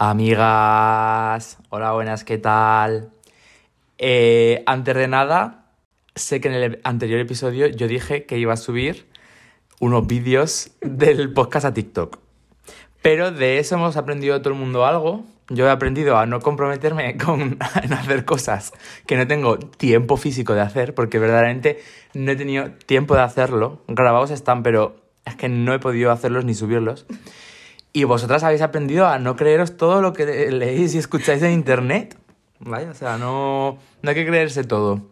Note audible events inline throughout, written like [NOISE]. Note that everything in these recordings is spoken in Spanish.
Amigas, hola buenas, ¿qué tal? Eh, antes de nada, sé que en el anterior episodio yo dije que iba a subir unos vídeos del podcast a TikTok. Pero de eso hemos aprendido todo el mundo algo. Yo he aprendido a no comprometerme con [LAUGHS] en hacer cosas que no tengo tiempo físico de hacer, porque verdaderamente no he tenido tiempo de hacerlo. Grabados están, pero es que no he podido hacerlos ni subirlos. Y vosotras habéis aprendido a no creeros todo lo que leéis y escucháis en internet. ¿Vale? O sea, no, no hay que creerse todo.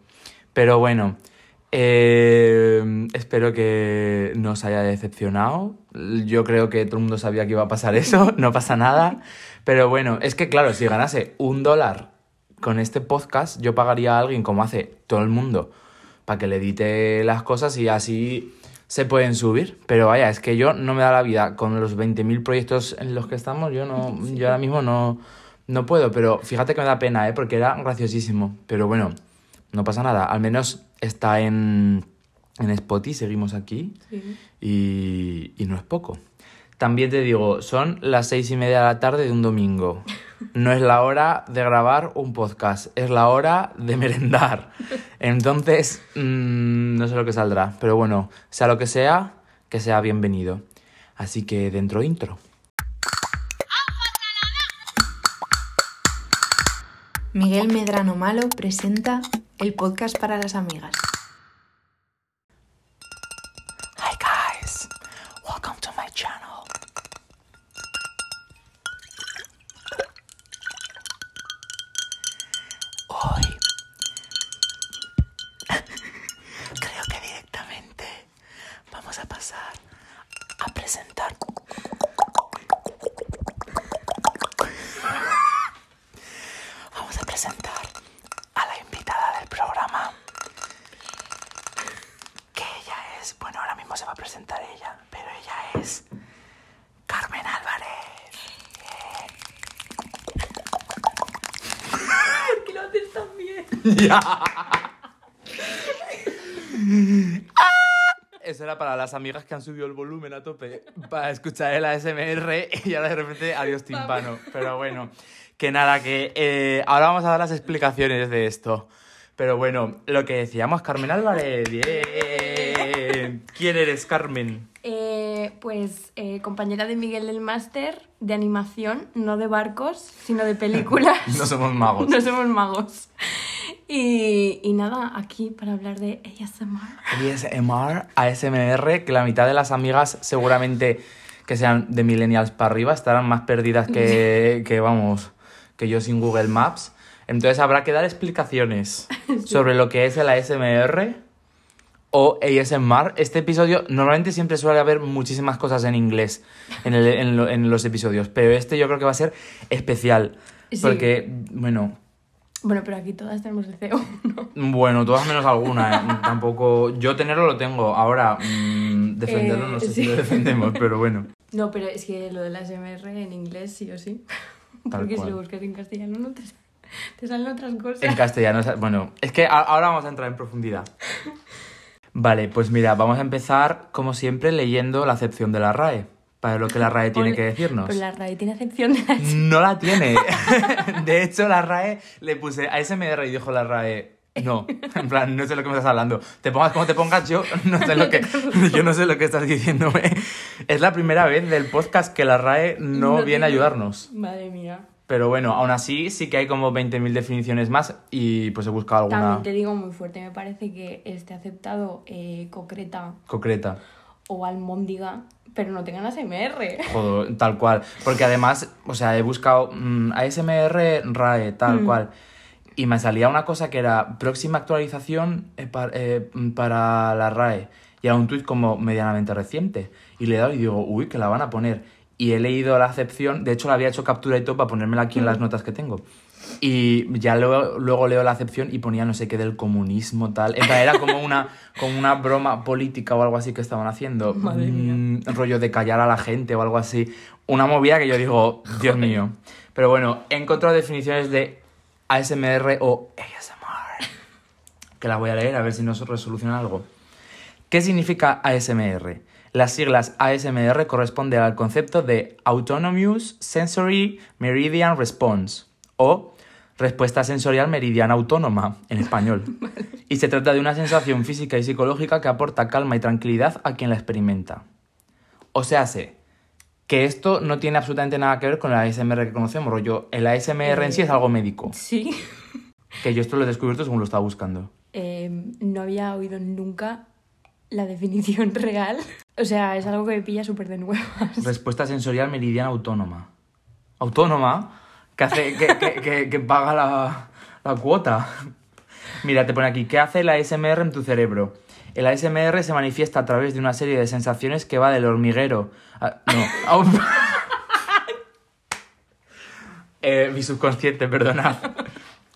Pero bueno, eh, espero que no os haya decepcionado. Yo creo que todo el mundo sabía que iba a pasar eso, [LAUGHS] no pasa nada. Pero bueno, es que claro, si ganase un dólar con este podcast, yo pagaría a alguien como hace todo el mundo para que le edite las cosas y así se pueden subir. Pero vaya, es que yo no me da la vida con los 20.000 proyectos en los que estamos. Yo, no, [LAUGHS] yo ahora mismo no, no puedo, pero fíjate que me da pena, ¿eh? porque era graciosísimo. Pero bueno, no pasa nada. Al menos está en, en Spotify, seguimos aquí. Sí. Y, y no es poco. También te digo, son las seis y media de la tarde de un domingo. [LAUGHS] No es la hora de grabar un podcast, es la hora de merendar. Entonces, mm, no sé lo que saldrá, pero bueno, sea lo que sea, que sea bienvenido. Así que dentro intro. Miguel Medrano Malo presenta el podcast para las amigas. Que han subido el volumen a tope para escuchar el ASMR [LAUGHS] y ahora de repente adiós timpano. Pero bueno, que nada, que eh, ahora vamos a dar las explicaciones de esto. Pero bueno, lo que decíamos, Carmen Álvarez. Bien. ¿Quién eres, Carmen? Eh, pues eh, compañera de Miguel del Máster de animación, no de barcos, sino de películas. [LAUGHS] No somos magos. [LAUGHS] No somos magos. Y, y nada, aquí para hablar de ASMR. ASMR, ASMR, que la mitad de las amigas seguramente que sean de millennials para arriba estarán más perdidas que, [LAUGHS] que vamos, que yo sin Google Maps. Entonces habrá que dar explicaciones [LAUGHS] sobre lo que es el ASMR o ASMR. Este episodio, normalmente siempre suele haber muchísimas cosas en inglés en, el- en lo- en los episodios, pero este yo creo que va a ser especial. Sí. Porque, bueno, Bueno, pero aquí todas tenemos el CEO, ¿no? bueno, todas menos alguna. ¿eh? [LAUGHS] Tampoco. Yo tenerlo lo tengo. Ahora, mm, defenderlo Eh, no sé sí. si lo defendemos, pero bueno. No, pero es que lo del ASMR en inglés sí o sí. Tal Porque cual. si lo buscas en castellano no te, te salen otras cosas. En castellano. Bueno, es que ahora vamos a entrar en profundidad. [LAUGHS] Vale, pues mira, vamos a empezar, como siempre, leyendo la acepción de la RAE. Para lo que la RAE tiene que decirnos. Pero la RAE tiene acepción de la No la [LAUGHS] tiene. De hecho, la RAE le puse ASMR y dijo la RAE. No, en plan, no sé lo que me estás hablando. Te pongas como te pongas, yo no sé lo que, [LAUGHS] yo no sé lo que estás diciéndome. Es la primera vez del podcast que la RAE no, viene a ayudarnos. Madre mía. Pero bueno, aún así sí que hay como 20.000 definiciones más y pues he buscado alguna También te digo muy fuerte, me parece que esté aceptado eh, concreta concreta. o almóndiga, pero no tengan ASMR. Joder, tal cual. Porque además, o sea, he buscado mm, ASMR RAE, tal Mm. cual. Y me salía una cosa que era próxima actualización eh, pa- eh, mm, para la RAE. Y era un tuit como medianamente reciente. Y le he dado y digo, uy, que la van a poner. Y he leído la acepción, de hecho la había hecho captura y todo para ponérmela aquí en las notas que tengo. Y ya luego, luego leo la acepción y ponía no sé qué del comunismo, tal. En plan, era como una, como una broma política o algo así que estaban haciendo. [LAUGHS] Madre mía. Mm, rollo de callar a la gente o algo así. Una movida que yo digo, Dios mío. Pero bueno, he encontrado definiciones de ASMR o ASMR. Que las voy a leer a ver si nos resoluciona algo. ¿Qué significa ASMR? Las siglas ASMR corresponden al concepto de Autonomous Sensory Meridian Response o respuesta sensorial meridiana autónoma en español. [LAUGHS] Y se trata de una sensación física y psicológica que aporta calma y tranquilidad a quien la experimenta. O sea, sé que esto no tiene absolutamente nada que ver con la ASMR que conocemos, rollo. El ASMR en sí es algo médico. Sí. Que yo esto lo he descubierto según lo estaba buscando. Eh, no había oído nunca la definición [LAUGHS] real. O sea, es algo que me pilla súper de nuevas. Respuesta sensorial meridiana autónoma. ¿Autónoma? Que, hace, que, que, que, paga la, la cuota. Mira, te pone aquí, ¿qué hace la ASMR en tu cerebro? El ASMR se manifiesta a través de una serie de sensaciones que va del hormiguero... a- no, [LAUGHS] Eh, mi subconsciente, perdonad.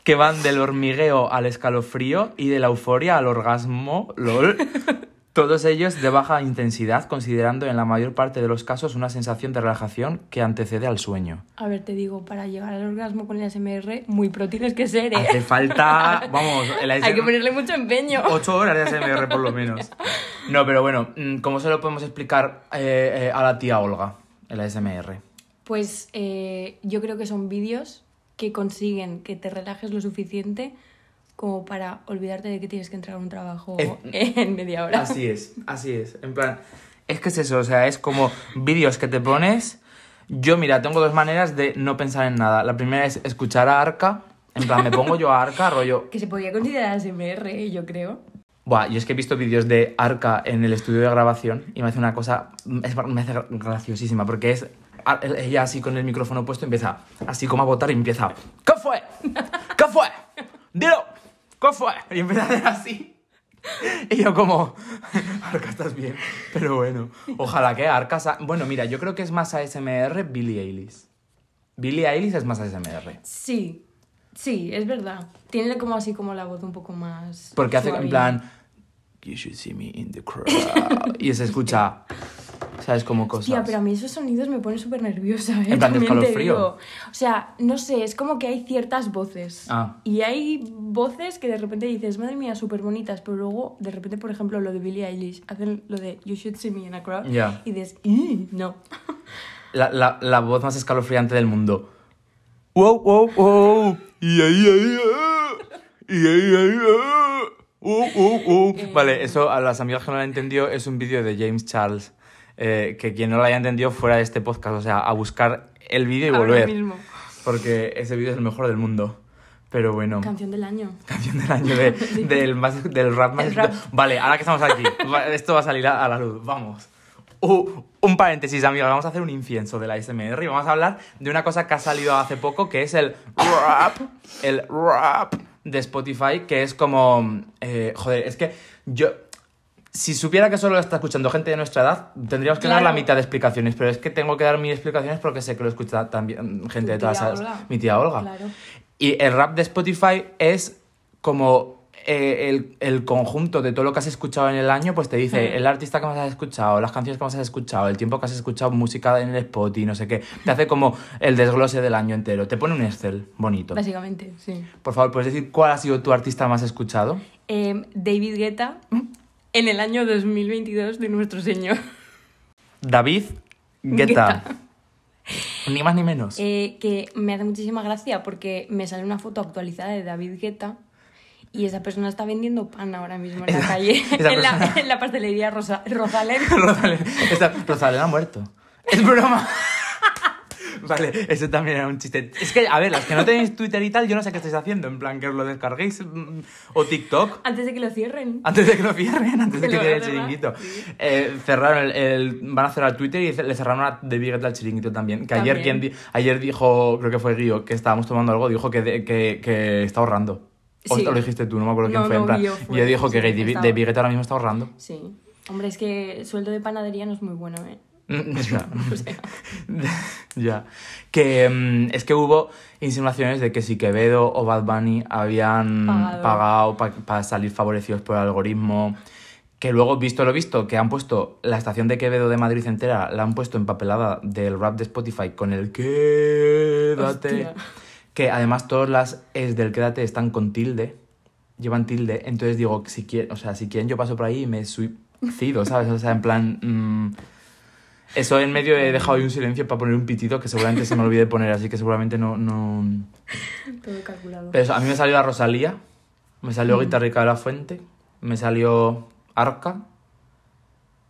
Que van del hormigueo al escalofrío y de la euforia al orgasmo, lol. Todos ellos de baja intensidad, considerando en la mayor parte de los casos una sensación de relajación que antecede al sueño. A ver, te digo, para llegar al orgasmo con el ASMR, muy pro tienes que ser, ¿eh? Hace falta, [LAUGHS] vamos, el Hay que ponerle mucho empeño. 8 horas de ASMR por lo menos. No, pero bueno, mm, ¿cómo se lo podemos explicar eh, eh, a la tía Olga, el ASMR? Pues eh, yo creo que son vídeos que consiguen que te relajes lo suficiente como para olvidarte de que tienes que entrar a un trabajo Eh, [LAUGHS] en media hora. Así es, así es. En plan, es que es eso, o sea, es como vídeos que te pones. Yo, mira, tengo dos maneras de no pensar en nada. La primera es escuchar a Arca. En plan, me pongo yo a Arca, rollo. [LAUGHS] Que se podría considerar ASMR, ¿eh? yo creo. Buah, yo es que he visto vídeos de Arca en el estudio de grabación y me hace una cosa. es- me hace graciosísima porque es. Ella así con el micrófono puesto empieza así como a votar y empieza. ¿Qué fue? ¿Qué fue? Dilo. ¿Qué fue? Y hacer así. Y yo como, [LAUGHS] Arca, estás bien. Pero bueno, ojalá que Arca... sa- Bueno, mira, yo creo que es más ASMR Billie Eilish. Billie Eilish es más ASMR. Sí, sí, es verdad. Tiene como así como la voz un poco más. Porque hace en suave. plan... You should see me in the crowd. y se escucha... ¿Sabes? Como cosas. Tía, pero a mí esos sonidos me ponen súper nerviosa, ¿eh? En plan digo. O sea, no sé, es como que hay ciertas voces. Ah. Y hay voces que de repente dices, madre mía, súper bonitas, pero luego, de repente, por ejemplo, lo de Billie Eilish, hacen lo de You should see me in a crowd. Ya. Y dices, "Ih, no. [LAUGHS] La, la, la voz más escalofriante del mundo. Wow, wow, wow. Y ahí, ahí, ah. Y ahí, ahí, ah. Uh, uh, uh. Vale, eso a las amigas que no lo han entendido es un vídeo de James Charles. Eh, que quien no lo haya entendido fuera de este podcast, o sea, a buscar el vídeo y Ahora volver. mismo. Porque ese vídeo es el mejor del mundo. Pero bueno. Canción del año. Canción del año de- [LAUGHS] del, más- del rap más rap. Vale, ahora que estamos aquí, esto va a salir a, a la luz, vamos. Uh, un paréntesis, amigos, vamos a hacer un incienso de la SMR y vamos a hablar de una cosa que ha salido hace poco, que es el rap, el rap de Spotify, que es como... eh, joder, es que yo... Si supiera que solo lo está escuchando gente de nuestra edad, tendríamos que dar Claro. la mitad de explicaciones, pero es que tengo que dar mis explicaciones porque sé que lo escucha también gente de todas esas... Mi tía Olga. Claro. Y el rap de Spotify es como eh, el, el conjunto de todo lo que has escuchado en el año, pues te dice Mm. el artista que más has escuchado, las canciones que más has escuchado, el tiempo que has escuchado música en el Spotify, no sé qué. Te hace como el desglose del año entero. Te pone un Excel bonito. Básicamente, sí. Por favor, ¿puedes decir cuál ha sido tu artista más escuchado? Eh, David Guetta en el año 2022 de nuestro señor. David Guetta. Guetta. Ni más ni menos. Eh, que me hace muchísima gracia porque me sale una foto actualizada de David Guetta y esa persona está vendiendo pan ahora mismo en la Esa- calle, [LAUGHS] esa en, la, persona- en la pastelería Rosa, Rosalén. [LAUGHS] Rosalén, esta- Rosalén ha muerto. Es broma. [LAUGHS] Vale, eso también era un chiste. Es que, a ver, las que no tenéis Twitter y tal, yo no sé qué estáis haciendo. En plan, que os lo descarguéis mm, o TikTok. Antes de que lo cierren. Antes de que lo cierren, antes de Que que lo cierre el chiringuito. Eh, cerraron el, el- Van a cerrar Twitter y le cerraron a The Big al chiringuito también. Que ayer, También. quien di- ayer dijo, creo que fue Guío, que estábamos tomando algo, dijo que, de- que, que está ahorrando. O Sí. lo dijiste tú, no me acuerdo quién No, fue. en no, plan, Guío fue, Guío dijo que sí, Big- estaba. The Big ahora mismo está ahorrando. Sí. Hombre, es que sueldo de panadería no es muy bueno, ¿eh? [LAUGHS] ya. [LAUGHS] O sea, [LAUGHS] ya. Que mm, es que hubo insinuaciones de que si Quevedo o Bad Bunny habían Pagado. para salir favorecidos por el algoritmo. Que luego, visto lo visto, que han puesto la estación de Quevedo de Madrid entera, la han puesto empapelada del rap de Spotify con el quédate. Hostia. Que además todas las es del quédate están con tilde. Llevan tilde. Entonces digo, si quieren, o sea, si quieren yo paso por ahí y me sui- cido, ¿sabes? O sea, en plan... mm, eso en medio he dejado ahí un silencio para poner un pitido que seguramente se me olvide poner, así que seguramente no... no... Todo calculado. Pero eso, a mí me salió la Rosalía, me salió Guitarrica de la Fuente, me salió Arca,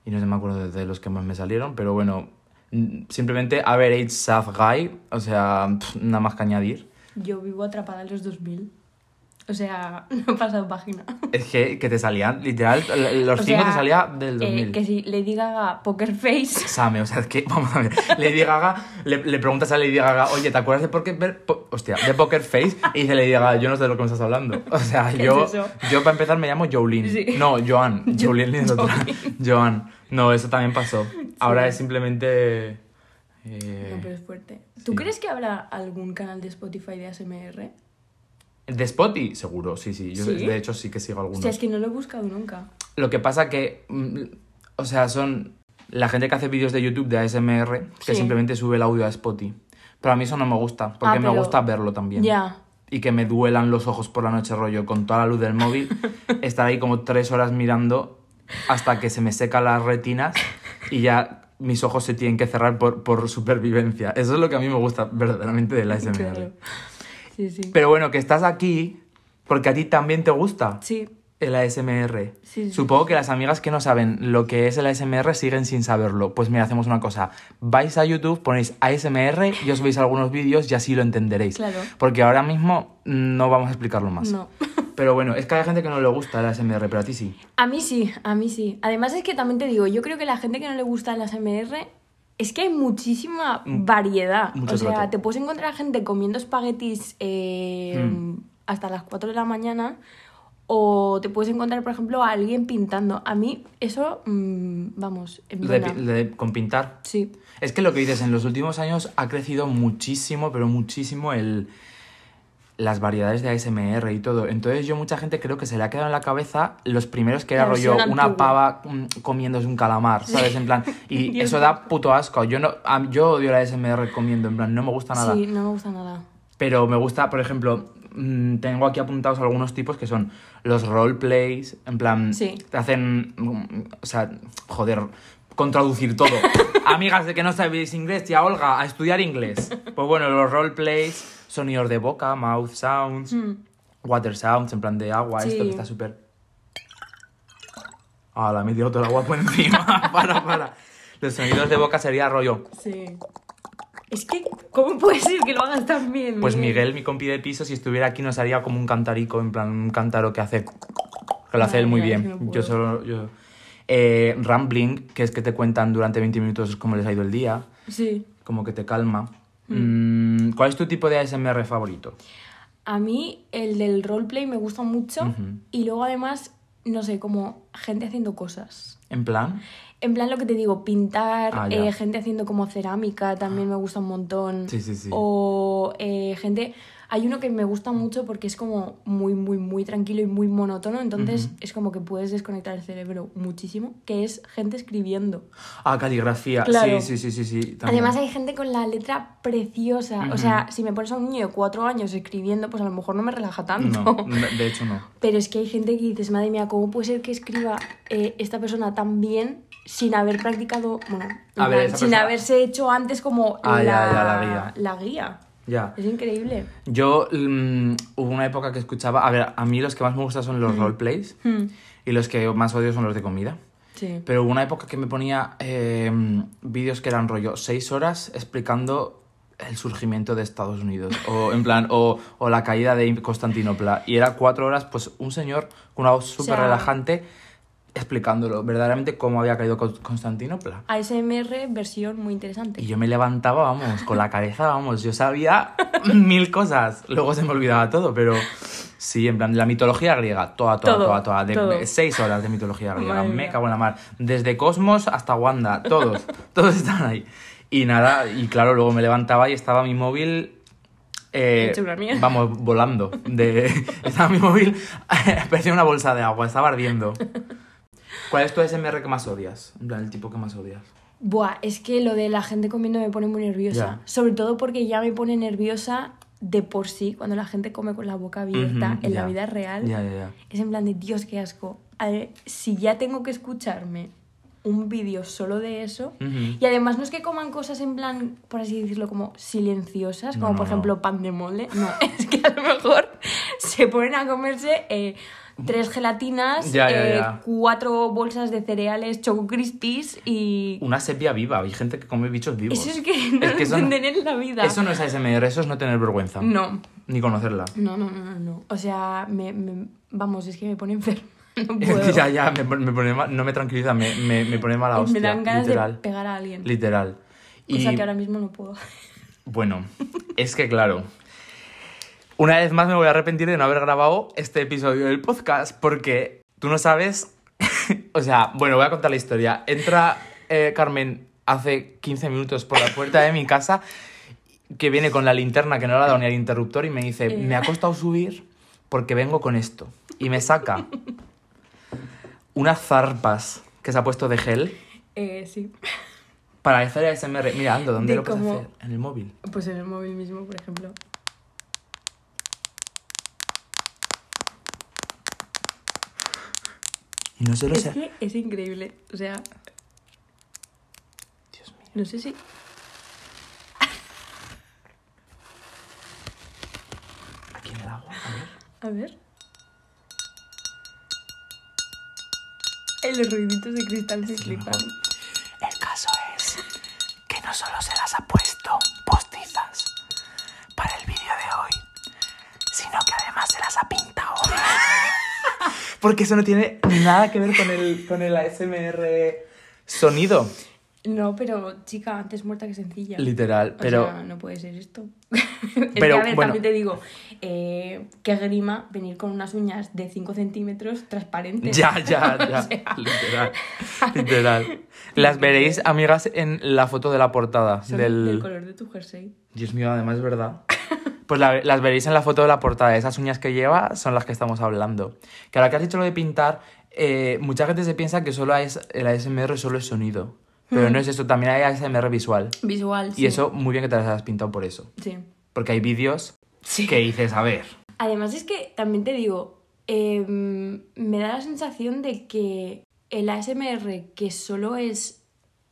y no sé, me acuerdo de, los que más me salieron, pero bueno, simplemente Average Saf Guy, o sea, nada más que añadir. Yo vivo atrapada en los 2000. O sea, [LAUGHS] no he pasado página. Es que, que te salían, literal, los O cinco te salía del eh, 2000. que si Lady Gaga Poker Face. [LAUGHS] Same, o sea, es que, vamos a ver, Lady Gaga, le, le preguntas a Lady Gaga, oye, ¿te acuerdas de Poker, po- hostia, de Poker Face? Y dice Lady Gaga, yo no sé de lo que me estás hablando. O sea, ¿Qué yo, es yo para empezar me llamo Jolene. Sí. No, Joan. [LAUGHS] Jolene es otra. Joan. No, eso también pasó. Ahora es simplemente... eh, No, pero es fuerte. ¿Tú sí. crees que habrá algún canal de Spotify de ASMR? ¿De Spotify? Seguro, sí, sí. Yo, ¿Sí? de hecho, sí que sigo algunos. O sea, es que no lo he buscado nunca. Lo que pasa que, mm, o sea, son la gente que hace vídeos de YouTube de ASMR que Sí. simplemente sube el audio a Spotify. Pero a mí eso no me gusta, porque Ah, me gusta verlo también. Ya. Y que me duelan los ojos por la noche rollo con toda la luz del móvil, [LAUGHS] estar ahí como tres horas mirando hasta que se me secan las retinas y ya mis ojos se tienen que cerrar por, por supervivencia. Eso es lo que a mí me gusta verdaderamente del ASMR. Claro. Sí, sí. Pero bueno, que estás aquí porque a ti también te gusta Sí. el ASMR. Sí, sí. Supongo que las amigas que no saben lo que es el ASMR siguen sin saberlo. Pues mira, hacemos una cosa. Vais a YouTube, ponéis ASMR y os veis algunos vídeos y así lo entenderéis. Claro. Porque ahora mismo no vamos a explicarlo más. No. [LAUGHS] Pero bueno, es que hay gente que no le gusta el ASMR, pero a ti sí. A mí sí, a mí sí. Además es que también te digo, yo creo que la gente que no le gusta el ASMR es que hay muchísima variedad. mucho o sea, trato. te puedes encontrar gente comiendo espaguetis eh, Mm. hasta las 4 de la mañana o te puedes encontrar, por ejemplo, a alguien pintando. A mí eso, mm, vamos, en De- de- con pintar. Sí, Es que lo que dices, en los últimos años ha crecido muchísimo, pero muchísimo el las variedades de ASMR y todo. Entonces yo mucha gente creo que se le ha quedado en la cabeza los primeros que era rollo una pava mm, comiéndose un calamar, ¿sabes? En plan, [LAUGHS] y eso da puto asco. Yo no yo odio la ASMR comiendo, en plan, no me gusta nada. sí, no me gusta nada. Pero me gusta, por ejemplo, mm, tengo aquí apuntados algunos tipos que son los roleplays, en plan, Sí. te hacen, mm, o sea, joder, con traducir todo. [LAUGHS] Amigas de que no sabéis inglés, tía Olga, a estudiar inglés. Pues bueno, los roleplays, sonidos de boca, mouth sounds, Mm. water sounds, en plan de agua, esto que está súper... Ah, la he metido todo el agua por encima. [LAUGHS] para, para. Los sonidos de boca sería rollo. Sí. Es que, ¿cómo puede ser que lo hagas tan bien? Pues Miguel, mi compi de piso, si estuviera aquí nos haría como un cantarico, en plan un cántaro que hace... Que lo hace él muy bien. no yo solo... Yo... Eh, rambling, que es que te cuentan durante 20 minutos cómo les ha ido el día, Sí. como que te calma. Mm, ¿Cuál es tu tipo de ASMR favorito? A mí el del roleplay me gusta mucho y luego además, no sé, como gente haciendo cosas. En plan... En plan lo que te digo, pintar, Ah, eh, gente haciendo como cerámica también me gusta un montón. Sí, sí, sí. O eh, gente... Hay uno que me gusta mucho porque es como muy, muy, muy tranquilo y muy monótono, entonces Ujú. es como que puedes desconectar el cerebro muchísimo, que es gente escribiendo. Ah, caligrafía. Claro. Sí, sí, sí, sí, sí. Además hay gente con la letra preciosa. Ujú. O sea, si me pones a un niño de cuatro años escribiendo, pues a lo mejor no me relaja tanto. No, de hecho no. [LAUGHS] Pero es que hay gente que dices, madre mía, ¿cómo puede ser que escriba eh, esta persona tan bien sin haber practicado, bueno, ver, sin persona- haberse hecho antes como Ah, la, ya, ya, la guía. la guía? Ya. Es increíble. Yo mm, hubo una época que escuchaba... A ver, a mí los que más me gustan son los roleplays y los que más odio son los de comida. Sí. Pero hubo una época que me ponía eh, vídeos que eran rollo seis horas explicando el surgimiento de Estados Unidos. O en plan, o, o la caída de Constantinopla. Y era cuatro horas, pues un señor con una voz súper sea- relajante explicándolo verdaderamente cómo había caído Con- Constantinopla. ASMR versión muy interesante. Y yo me levantaba, vamos, con la cabeza, vamos, yo sabía [LAUGHS] mil cosas. Luego se me olvidaba todo, pero sí, en plan, la mitología griega, toda, toda, Todo, toda, toda. De, todo. seis horas de mitología griega, Madre me mía. cago en la mar. Desde Cosmos hasta Wanda, todos, [LAUGHS] todos están ahí. Y nada, y claro, luego me levantaba y estaba mi móvil... eh, vamos, volando. De, [LAUGHS] estaba mi móvil, parecía una bolsa de agua, estaba ardiendo. ¿Cuál es tu SMR que más odias? En plan, el tipo que más odias. Buah, es que lo de la gente comiendo me pone muy nerviosa. Ya. Sobre todo porque ya me pone nerviosa de por sí cuando la gente come con la boca abierta en ya. la vida real. Ya, ya, ya. Es en plan de Dios, qué asco. a ver, si ya tengo que escucharme un vídeo solo de eso, y además no es que coman cosas en plan, por así decirlo, como silenciosas, No, como no, por no. ejemplo pan de mole, no, [LAUGHS] es que a lo mejor se ponen a comerse eh, tres gelatinas, Ya, ya, eh, cuatro bolsas de cereales Choco Crispies y... Una sepia viva. Hay gente que come bichos vivos. Eso es que no Es que eso no- en la vida. Eso no es ASMR, eso es no tener vergüenza. No, Ni conocerla. no, no, no, no, no. O sea, me, me- vamos, es que me pone enferma. [LAUGHS] No [LAUGHS] puedo. ya, ya, me, pone- me pone mal- no me tranquiliza, me, me, me pone mala hostia. me dan ganas literal. de pegar a alguien. Literal. Y Cosa que ahora mismo no puedo. [LAUGHS] bueno, es que claro. Una vez más me voy a arrepentir de no haber grabado este episodio del podcast porque tú no sabes. [LAUGHS] o sea, bueno, voy a contar la historia. Entra eh, Carmen hace 15 minutos por la puerta de mi casa que viene con la linterna que no le ha dado ni al interruptor y me dice, Eh. me ha costado subir porque vengo con esto. Y me saca unas zarpas que se ha puesto de gel Eh, sí. para hacer ASMR. Mira, Ando, ¿dónde De lo puedes cómo- hacer? En el móvil. Pues en el móvil mismo, por ejemplo. Y no solo Es sé... que es increíble. O sea, Dios mío. no sé si. Aquí en el agua, a ver. A ver. Eh, los ruiditos de cristal se flipan. El caso es que no solo se las ha puesto Porque eso no tiene nada que ver con el, con el ASMR sonido. No, pero chica, antes muerta que sencilla. Literal, O pero... sea, no puede ser esto. [LAUGHS] es Pero, que, a ver, bueno. también te digo, eh, qué grima venir con unas uñas de 5 centímetros transparentes. Ya, ya, [LAUGHS] ya. O sea, Literal. Literal. Las veréis, amigas, en la foto de la portada son del... del color de tu jersey. Dios mío, además es verdad. Pues la- las veréis en la foto de la portada. Esas uñas que lleva son las que estamos hablando. Que ahora que has dicho lo de pintar, eh, mucha gente se piensa que solo es, el ASMR solo es sonido. Pero no es eso, también hay ASMR visual. Visual, sí. Y eso, muy bien que te las hayas pintado por eso. Sí. Porque hay vídeos Sí. que dices, a ver. Además es que también te digo, em, me da la sensación de que el ASMR que solo es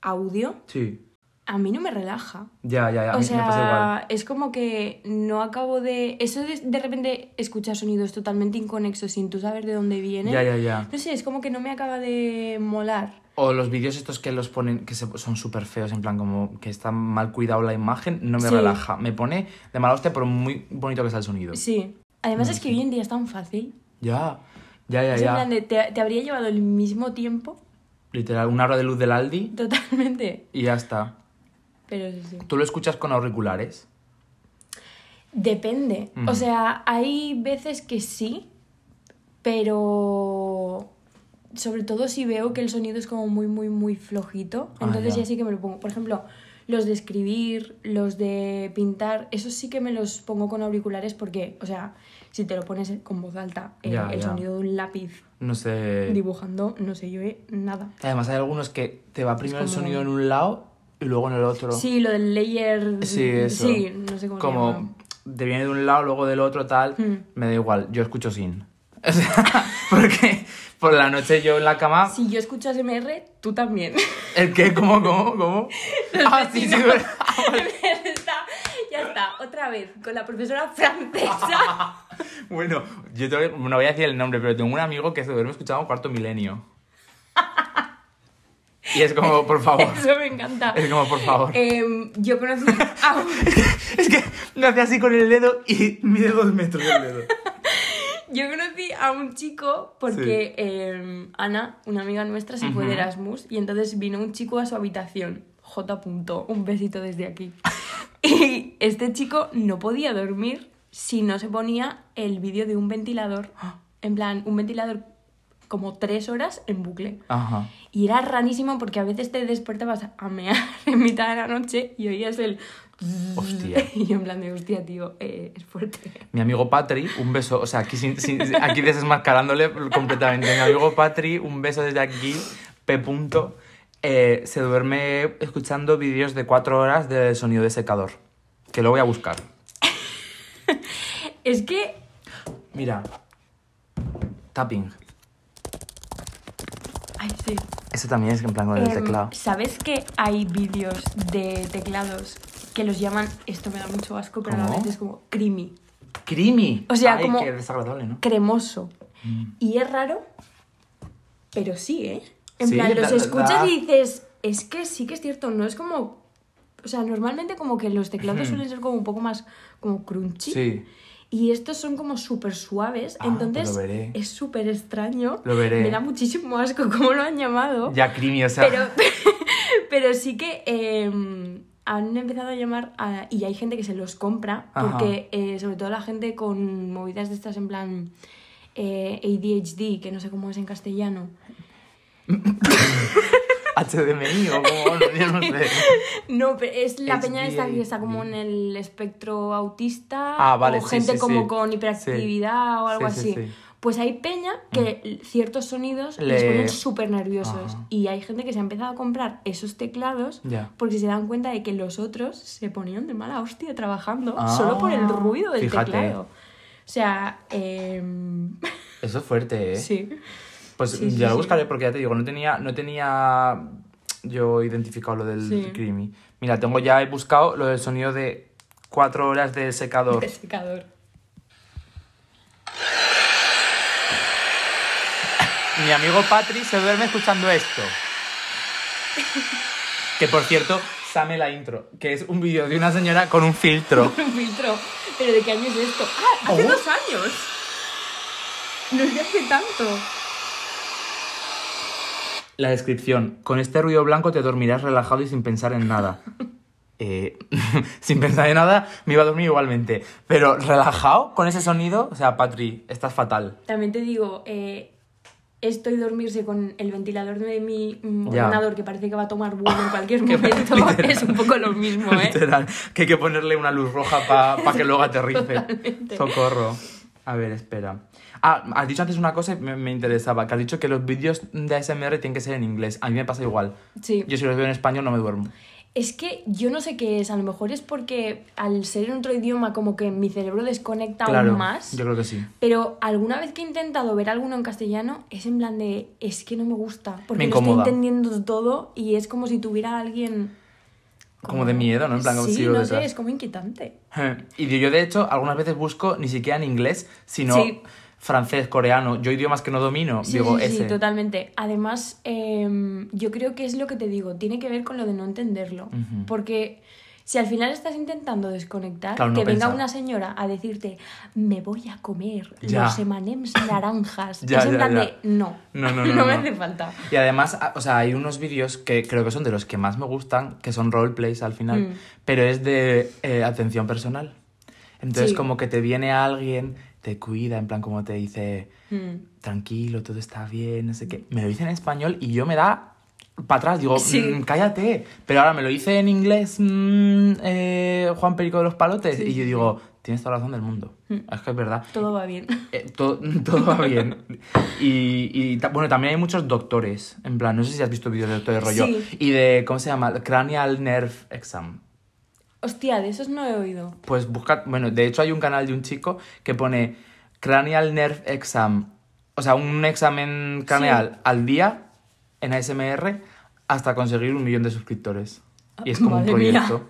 audio, Sí. A mí no me relaja. Ya, ya, ya. A O mí sí me pasa igual. sea, es como que no acabo de... Eso de, de repente escuchar sonidos totalmente inconexos sin tú saber de dónde vienen. Ya, ya, ya. No sé, es como que no me acaba de molar. O los vídeos estos que los ponen, que se- son súper feos, en plan como que está mal cuidado la imagen, no me Sí. relaja. Me pone de mala hostia, pero muy bonito que sea el sonido. Sí. Además No, es que sí. hoy en día es tan fácil. Ya, ya, ya, Es en ya. plan de, te, te habría llevado el mismo tiempo, Literal, una hora de luz del Aldi totalmente. y ya está. Pero sí, sí. ¿Tú lo escuchas con auriculares? Depende. O sea, hay veces que sí, pero sobre todo si veo que el sonido es como muy, muy, muy flojito. Ah, entonces ya. ya sí que me lo pongo. Por ejemplo, los de escribir, los de pintar, esos sí que me los pongo con auriculares porque, o sea, si te lo pones con voz alta, eh, Ya, el ya. sonido de un lápiz No sé. dibujando, no se oye nada. Además, hay algunos que te va primero el sonido en un lado y luego en el otro. Sí, lo del layer. Sí, eso. Sí, no sé cómo llama. Como te viene de un lado, luego del otro, tal. Hmm. Me da igual, yo escucho sin. [LAUGHS] O sea, porque por la noche yo en la cama. Si yo escucho ASMR, tú también. ¿El qué? ¿Cómo? ¿Cómo? ¿Cómo? [LAUGHS] ah, sí, sí, verdad. [LAUGHS] está, ya está, otra vez, con la profesora francesa. Bueno, yo tengo- no voy a decir el nombre, pero tengo un amigo que se duerme escuchando Cuarto Milenio. Y es como, por favor. [LAUGHS] Eso me encanta. Es como, por favor. Em, yo conocí a un, [LAUGHS] Es que me hace así con el dedo y mide dos metros el dedo. [LAUGHS] yo conocí a un chico porque em, Ana, una amiga nuestra, se fue de. Erasmus y entonces vino un chico a su habitación. J. punto, un besito desde aquí. Y este chico no podía dormir si no se ponía el vídeo de un ventilador. [GASPS] En plan, un ventilador como tres horas en bucle. Ajá. Y era rarísimo porque a veces te despertabas a mear [LAUGHS] en mitad de la noche y oías el... [LAUGHS] Hostia. Y yo en plan de, hostia, tío, eh, es fuerte. Mi amigo Patri, un beso, o sea, aquí, sin- sin- aquí desmascarándole completamente. Mi amigo Patri, un beso desde aquí, P. punto, eh, se duerme escuchando vídeos de cuatro horas de sonido de secador. Que lo voy a buscar. [LAUGHS] Es que Mira. Tapping. Ay, sí. Eso también es en plan con el Em, teclado. ¿Sabes que hay vídeos de teclados que los llaman, esto me da mucho asco, pero a la ¿Cómo? vez es como creamy, Creamy. O sea, Ay, como- qué desagradable, ¿no? cremoso? Mm. Y es raro, pero sí, ¿eh? En Sí, plan, los escuchas y dices, es que sí que es cierto, no es como... O sea, normalmente como que los teclados suelen ser como un poco más como crunchy. Sí. Y estos son como súper suaves, Ah, entonces pues lo veré. es súper extraño. Lo veré. Me da muchísimo asco [LAUGHS] cómo lo han llamado. Ya creamy, o sea. Pero, [LAUGHS] pero sí que eh, han empezado a llamar a- y hay gente que se los compra Ajá. porque eh, sobre todo la gente con movidas de estas en plan eh, ADHD, que no sé cómo es en castellano. [LAUGHS] HDMI o como, yo no sé. [LAUGHS] No, pero es la peña esta que está como en el espectro autista Ah, vale, o sí, gente sí, como sí. con hiperactividad o algo Sí, sí, así. sí. Pues hay peña que ciertos sonidos Le- les ponen súper nerviosos. Ajá. Y hay gente que se ha empezado a comprar esos teclados porque se dan cuenta de que los otros se ponían de mala hostia trabajando Ah, solo por el ruido del fíjate. teclado. O sea, em, [LAUGHS] Eso es fuerte, ¿eh? sí. Pues Sí, sí, ya lo buscaré porque ya te digo, no tenía, no tenía yo identificado lo del creamy. Mira, tengo ya he buscado lo del sonido de cuatro horas de secador. [LAUGHS] De secador. Mi amigo Patri se duerme escuchando esto. Que por cierto, same la intro, que es un vídeo de una señora con un filtro. [LAUGHS] Un filtro. ¿Pero de qué año es esto? ¡Ah! ¡Hace Oh. dos años! No es de hace tanto. La descripción. Con este ruido blanco te dormirás relajado y sin pensar en nada. [LAUGHS] Eh, [LAUGHS] sin pensar en nada, me iba a dormir igualmente. Pero relajado con ese sonido, o sea, Patri, estás fatal. También te digo, eh, esto y dormirse con el ventilador de mi mm, Ya. ordenador que parece que va a tomar vuelo en cualquier [LAUGHS] momento literal. es un poco lo mismo, ¿eh? Literal, que hay que ponerle una luz roja para que luego aterrice. Totalmente. Socorro. A ver, espera. Ah, has dicho antes una cosa y me, me interesaba, que has dicho que los vídeos de ASMR tienen que ser en inglés. A mí me pasa igual. Sí. Yo si los veo en español no me duermo. Es que yo no sé qué es, a lo mejor es porque al ser en otro idioma como que mi cerebro desconecta claro, aún más. yo creo que sí. Pero alguna vez que he intentado ver alguno en castellano, es en plan de, es que no me gusta, porque Me estoy entendiendo todo y es como si tuviera a alguien... Como de miedo, ¿no? En plan, como sí, no detrás. sé, es como inquietante. [LAUGHS] Y yo, de hecho, algunas veces busco ni siquiera en inglés, sino Sí. Francés, coreano. Yo idiomas que no domino, Sí, digo sí, sí, ese. totalmente. Además, em, yo creo que es lo que te digo, tiene que ver con lo de no entenderlo. Porque si al final estás intentando desconectar, Claro, no que venga una señora a decirte, me voy a comer Ya. los M&M's naranjas. [LAUGHS] Ya, es en ya, plan de, no, No, [LAUGHS] no, no, me no. hace falta. Y además, o sea, hay unos vídeos que creo que son de los que más me gustan, que son roleplays al final, Mm. pero es de eh, atención personal. Entonces, Sí. como que te viene alguien, te cuida, en plan, como te dice, Mm. tranquilo, todo está bien, no sé qué. Me lo dice en español y yo me da para atrás, digo, Sí. "Mm, cállate. Pero ahora me lo dice en inglés mm, eh, Juan Perico de los Palotes Sí, y yo digo, tienes toda la razón del mundo. Mm. Es que es verdad. Todo va bien. Eh, todo, [LAUGHS] todo va bien. Y, y ta- bueno, también hay muchos doctores. En plan, no sé si has visto vídeos de doctores rollo. Sí. Y de, ¿cómo se llama? Cranial Nerve Exam. Hostia, de esos no he oído. Pues busca, bueno, de hecho hay un canal de un chico que pone Cranial Nerve Exam, o sea, un examen craneal al día en ASMR hasta conseguir un millón de suscriptores. Y es como un mía. proyecto.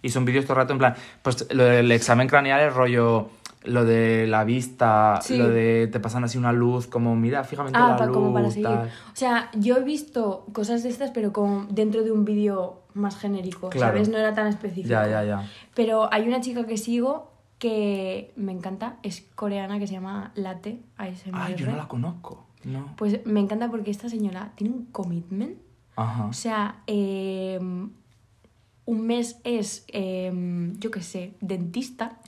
Y son vídeos todo el rato en plan, pues lo del examen craneal es rollo lo de la vista, Sí. lo de te pasan así una luz, como mira, fíjate Ah, la pa- luz, como para seguir. tal. O sea, yo he visto cosas de estas, pero como dentro de un vídeo más genérico, Claro. ¿sabes? No era tan específico. Ya, ya, ya. Pero hay una chica que sigo que me encanta, es coreana, que se llama Latte ASMR. Ay, yo no la conozco. No. Pues me encanta porque esta señora tiene un commitment. Ajá. O sea, eh, un mes es, eh, yo qué sé, dentista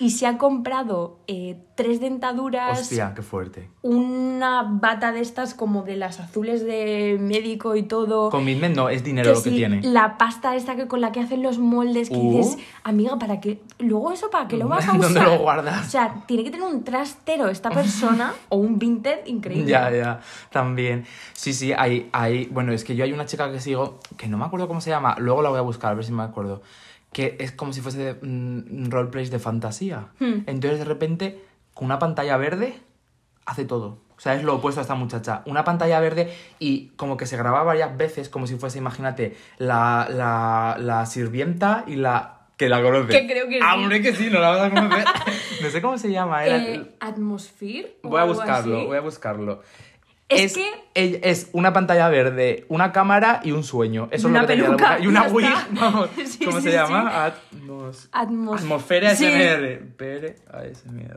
y se ha comprado eh, tres dentaduras, Hostia, qué fuerte. una bata de estas como de las azules de médico y todo. Commitment no, es dinero lo que sí, tiene. La pasta esta que con la que hacen los moldes que Uh. dices, amiga, ¿para qué? Luego eso para qué lo vas a [LAUGHS] usar. ¿Dónde lo guardas? O sea, tiene que tener un trastero esta persona [LAUGHS] o un vintage increíble. Ya, ya, también. Sí, sí, hay, hay. Bueno, es que yo hay una chica que sigo, que no me acuerdo cómo se llama, luego la voy a buscar, a ver si me acuerdo. Que es como si fuese mm, roleplays de fantasía. Hmm. Entonces, de repente, con una pantalla verde, hace todo. O sea, es lo opuesto a esta muchacha. Una pantalla verde y como que se grababa varias veces, como si fuese, imagínate, la, la, la sirvienta y la... Que la conoce. Que creo que Ah, sí. hombre, que sí, no la vas a conocer. [LAUGHS] no sé cómo se llama. Era... Eh, Atmosphere. voy a buscarlo, voy a buscarlo. Es que- ella- es una pantalla verde, una cámara y un sueño. Eso Una es lo que tenía la peluca. Y una está. [LAUGHS] Vamos, Sí, ¿Cómo sí, se sí. llama? Atmos... Atmos- Atmosfera Sí. ASMR. Pere ASMR.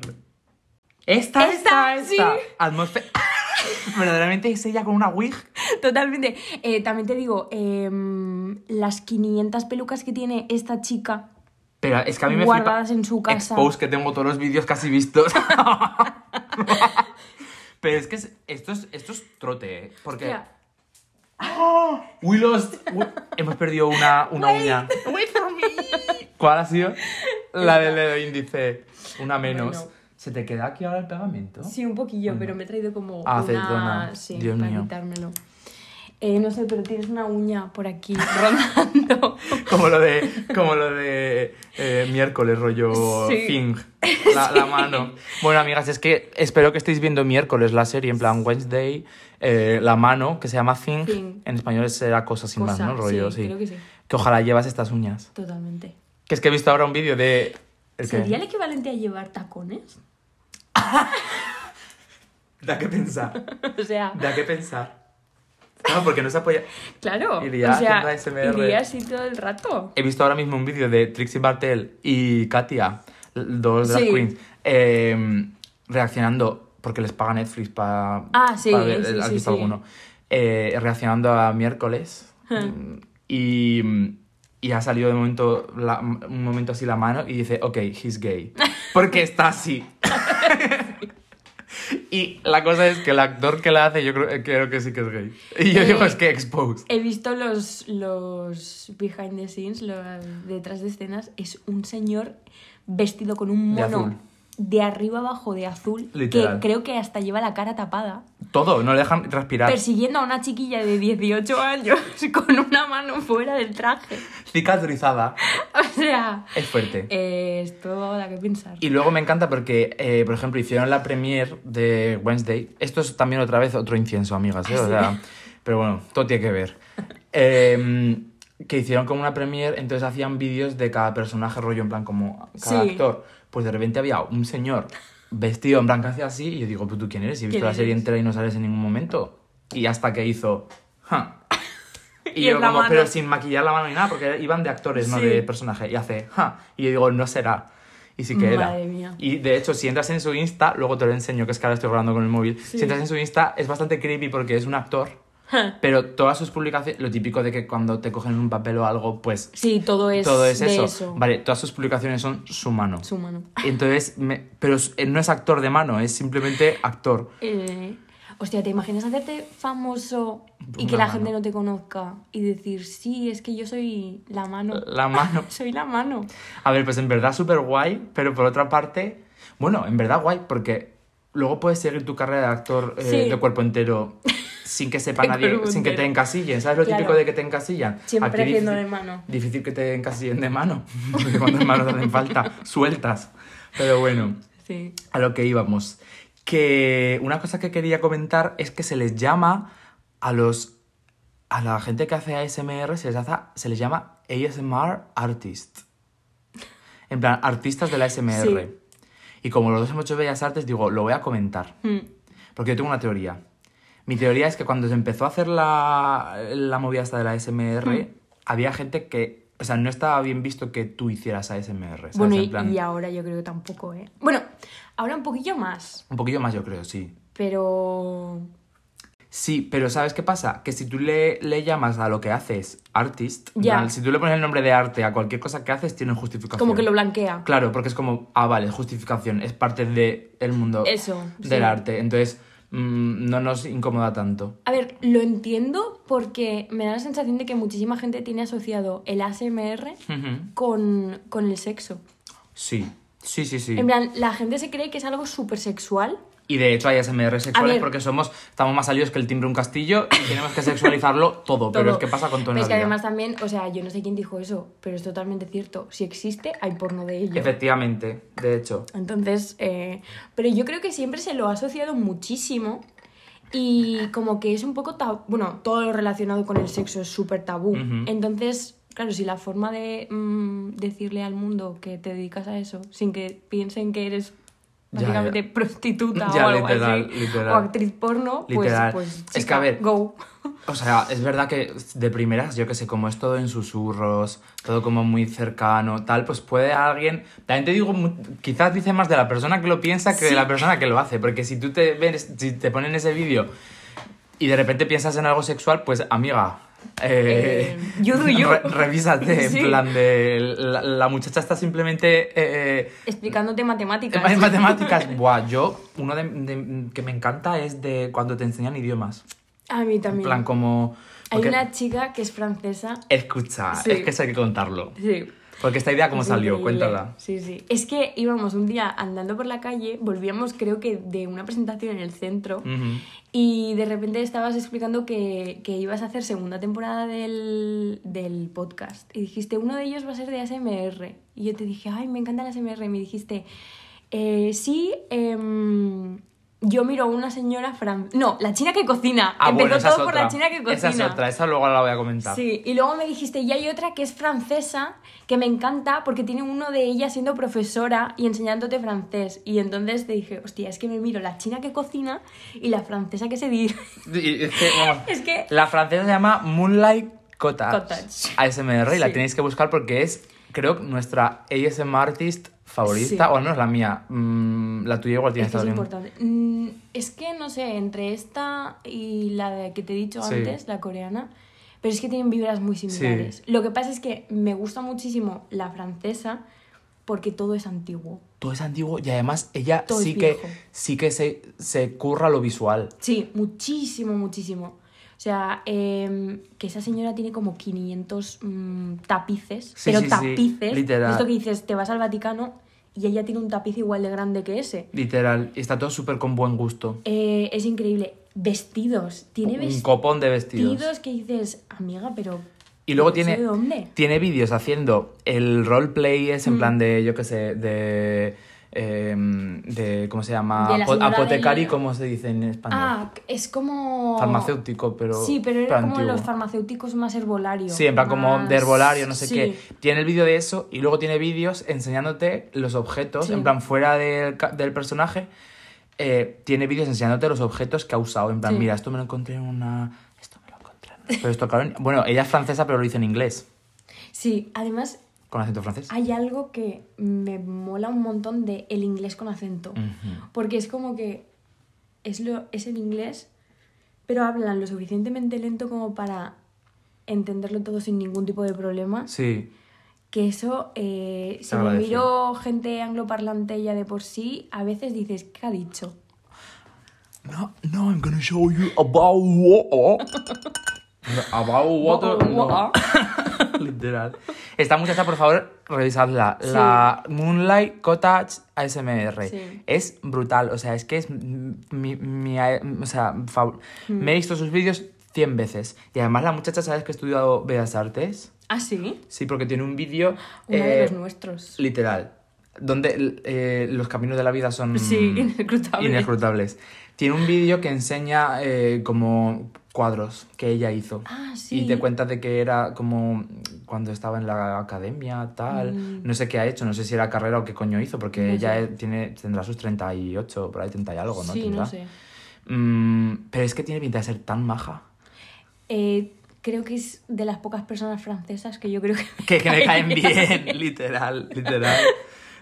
Esta, esta, Esta, esta. Atmosfera. [LAUGHS] Verdaderamente es ella con una wig. Totalmente. Eh, también te digo, em, las 500 pelucas que tiene esta chica Pero es que a mí me guardadas flipa. en su casa. Expose que tengo todos los vídeos casi vistos. [LAUGHS] Pero es que es- esto, es, esto es trote, ¿eh? Porque... Hostia, We lost. we- Hemos perdido una, una uña. ¿Cuál ha sido? La del dedo índice. Una menos. Bueno. ¿Se te queda aquí ahora el pegamento? Sí, un poquillo, pero me he traído como Ah, una... acetona. Sí, Dios para mío. quitármelo. Eh, no sé, pero tienes una uña por aquí rondando. [LAUGHS] Como lo de, como lo de eh, miércoles, rollo Sí. Thing. [LAUGHS] La, la mano. Bueno, amigas, es que espero que estéis viendo miércoles la serie, en plan Wednesday, eh, la mano, que se llama Thing. Thing. En español será cosa sin Cosa, más, ¿no? Rollo, sí, sí. creo que sí. Que ojalá llevas estas uñas. Totalmente. Que es que he visto ahora un vídeo de. ¿el qué? ¿Sería el equivalente a llevar tacones? [LAUGHS] Da que pensar. o sea, Da que pensar. Claro, porque no se apoya. claro. Iría o sea, haciendo ASMR. iría así todo el rato. He visto ahora mismo un vídeo de Trixie Bartel y Katia, dos drag Sí. queens, eh, reaccionando, porque les paga Netflix para Ah, sí, ver, sí, ¿has sí, visto alguno? Eh, reaccionando a miércoles. y, y ha salido de momento la- un momento así la mano y dice, ok, he's gay. [LAUGHS] Porque está así. [LAUGHS] y la cosa es que el actor que la hace yo creo, creo que sí que es gay. Y yo Eh, digo, es que exposed. He visto los, los behind the scenes, los detrás de escenas. Es un señor vestido con un mono. De arriba abajo de azul, Literal. que creo que hasta lleva la cara tapada, Todo, no le dejan respirar. persiguiendo a una chiquilla de 18 años [LAUGHS] con una mano fuera del traje. Cicatrizada. [LAUGHS] O sea, Es fuerte. eh, esto da que pensar. Y luego me encanta porque, eh, por ejemplo, hicieron la premiere de Wednesday. Esto es también otra vez otro incienso, amigas, ¿eh? O sea, pero bueno, todo tiene que ver. [LAUGHS] Eh, que hicieron como una premiere, entonces hacían vídeos de cada personaje, rollo en plan como cada Sí. actor. Pues de repente había un señor vestido en plan que hacía así y yo digo, ¿pero tú quién eres? Y he visto ¿Quién la serie entera y no sales en ningún momento. Y hasta que hizo... "Ja". [LAUGHS] Y, Y yo como, pero sin maquillar la mano ni nada, porque iban de actores, no de personaje. Y hace, ja. Y yo digo, no será. Y sí que era. Madre mía. Y de hecho, si entras en su Insta, luego te lo enseño, que es que ahora estoy grabando con el móvil. Sí. Si entras en su Insta, es bastante creepy porque es un actor. [LAUGHS] Pero todas sus publicaciones, lo típico de que cuando te cogen un papel o algo, pues Sí, todo es, todo es eso. eso. Vale, todas sus publicaciones son su mano. Su mano. Entonces, me- pero es- no es actor de mano, es simplemente actor. Eh, hostia, ¿te imaginas hacerte famoso y Una que la mano. gente no te conozca y decir, sí, es que yo soy la mano? La mano. [LAUGHS] soy la mano. A ver, pues en verdad súper guay, pero por otra parte, bueno, en verdad guay, porque luego puedes seguir tu carrera de actor eh, Sí. de cuerpo entero [LAUGHS] sin que sepa nadie, sin que te entero. encasillen. ¿Sabes lo Claro. típico de que te encasillan? Siempre Aquí haciendo de mano. Difícil que te encasillen de mano, [LAUGHS] porque cuántas manos hacen falta, sueltas. Pero bueno, Sí. a lo que íbamos. Que una cosa que quería comentar es que se les llama a los. A la gente que hace ASMR se les, hace, se les llama ASMR Artist. En plan, artistas de la ASMR. Sí. Y como los dos hemos hecho Bellas Artes, digo, lo voy a comentar. Mm. Porque yo tengo una teoría. Mi teoría es que cuando se empezó a hacer la, la movida esta de la ASMR, Mm. había gente que. O sea, no estaba bien visto que tú hicieras ASMR. ¿sabes? Bueno, En y, plan, y ahora yo creo que tampoco, ¿eh? Bueno, ahora un poquillo más, Un poquillo más, yo creo, sí. pero... Sí, pero ¿sabes qué pasa? Que si tú le, le llamas a lo que haces artist, Ya. plan, si tú le pones el nombre de arte a cualquier cosa que haces, tiene justificación. Como que lo blanquea. Claro, porque es como, ah, vale, justificación, es parte del el mundo Eso, del sí. arte. Entonces, mm, no nos incomoda tanto. A ver, lo entiendo porque me da la sensación de que muchísima gente tiene asociado el ASMR con, con el sexo. Sí, sí, sí, sí. En plan, la gente se cree que es algo súper sexual. Y de hecho hay ASMR sexuales porque somos, estamos más salidos que el timbre de un castillo y [LAUGHS] tenemos que sexualizarlo todo, pero todo. es que pasa con todo en Pero la es que vida. además también, o sea, yo no sé quién dijo eso, pero es totalmente cierto. Si existe, hay porno de ello. Efectivamente, de hecho. Entonces, eh, pero yo creo que siempre se lo ha asociado muchísimo Y como que es un poco tabú, bueno, todo lo relacionado con el sexo es súper tabú. Ujú. Entonces, claro, si la forma de mm, decirle al mundo que te dedicas a eso, sin que piensen que eres básicamente ya. prostituta [LAUGHS] Ya, o algo literal, así, literal. o actriz porno, pues, Literal. pues Es que, a ver, go. O sea, es verdad que de primeras, yo que sé, como es todo en susurros, todo como muy cercano, tal, pues puede alguien. También te digo, quizás dice más de la persona que lo piensa que de la persona que lo hace. Porque si tú te ves, si te ponen ese vídeo y de repente piensas en algo sexual, pues amiga. Eh, Eh, you do re- revísate, [LAUGHS] Sí. en plan de. La, la muchacha está simplemente. eh, Explicándote matemáticas. en [LAUGHS] matemáticas. Buah, yo, uno de, de- que me encanta es de cuando te enseñan idiomas. A mí En también. plan, como. Hay una chica que es francesa. Escucha, Sí. es que eso hay que contarlo. Sí. Porque esta idea, ¿cómo Es salió? increíble. Cuéntala. Sí, sí. Es que íbamos un día andando por la calle, volvíamos creo que de una presentación en el centro y de repente estabas explicando que, que ibas a hacer segunda temporada del, del podcast y dijiste, uno de ellos va a ser de ASMR. Y yo te dije, ay, me encanta el ASMR. Y me dijiste, "Eh, sí, em, yo miro a una señora fran... No, la china que cocina. Ah, Empezó bueno, todo por otra. la china que cocina. Esa es otra, esa luego la voy a comentar. Sí, y luego me dijiste, y hay otra que es francesa, que me encanta porque tiene uno de ellas siendo profesora y enseñándote francés. Y entonces te dije, hostia, es que me miro la china que cocina y la francesa que se dice. Y es que, [LAUGHS] Es que- La francesa se llama Moonlight Cottage. Cottage. ASMR y la Sí. tenéis que buscar porque es, creo, nuestra ASMR artist favorita, Sí. o al menos la mía. Mm, la tuya igual tiene Es que es importante. Mm, es que, no sé, entre esta y la de que te he dicho Sí. antes, la coreana, pero es que tienen vibras muy similares. Lo que pasa es que me gusta muchísimo la francesa porque todo es antiguo. Todo es antiguo y además ella Todo sí que, sí que se, se curra lo visual. Sí, muchísimo, muchísimo. O sea, em, que esa señora tiene como 500 mm, tapices, Sí, pero sí, sí, tapices. literal. Esto que dices, te vas al Vaticano y ella tiene un tapiz igual de grande que ese. Literal. Y está todo súper con buen gusto. Eh, es increíble. Vestidos. Tiene Un vestidos copón de vestidos. que dices, amiga, pero. Y luego ¿eso tiene, tiene vídeos haciendo el roleplay, es en Mm. plan de, yo qué sé, de, em, de ¿cómo se llama? De la Apo- señora Apotecari, del- ¿cómo se dice en español? Ah, es como. Farmacéutico, pero... Sí, pero era como antiguo. los farmacéuticos más herbolarios. Sí, en plan como de herbolario, no sé sí. qué. Tiene el vídeo de eso y luego tiene vídeos enseñándote los objetos, Sí. en plan fuera del, del personaje. eh, tiene vídeos enseñándote los objetos que ha usado. En plan, Sí. mira, esto me lo encontré en una... Esto me lo encontré en... Pero esto, claro, en- [LAUGHS] Bueno, ella es francesa, pero lo dice en inglés. Sí, además Con acento francés. hay algo que me mola un montón de el inglés con acento. Porque es como que es, lo, es el inglés, pero hablan lo suficientemente lento como para entenderlo todo sin ningún tipo de problema. Sí. Que eso, eh, si me miro gente angloparlante ya de por sí, a veces dices, ¿qué ha dicho? No, no, I'm gonna show you about water. [LAUGHS] about water. no. [LAUGHS] Literal. Esta muchacha, por favor, revisadla. Sí. La Moonlight Cottage ASMR. Sí. Es brutal. O sea, es que es mi. mi- o sea, fav- Hmm. me he visto sus vídeos 100 veces. Y además, la muchacha, ¿sabes que ha estudiado Bellas Artes? ¿Ah, sí? Sí, porque tiene un vídeo. Uno de eh, los nuestros. Literal. Donde eh, los caminos de la vida son Sí, [LAUGHS] inescrutables. inescrutables. Tiene un vídeo que enseña eh, como cuadros que ella hizo. Ah, sí. Y te cuenta de que era como cuando estaba en la academia, tal. Mm. No sé qué ha hecho, no sé si era carrera o qué coño hizo, porque No ella sé. tiene, tendrá sus 38, por ahí 30 y algo, ¿no? sí, Tendrá. no sé. Mm, pero es que tiene pinta de ser tan maja. Eh, creo que es de las pocas personas francesas que yo creo que me, Que, que me caen [LAUGHS] bien, literal, literal.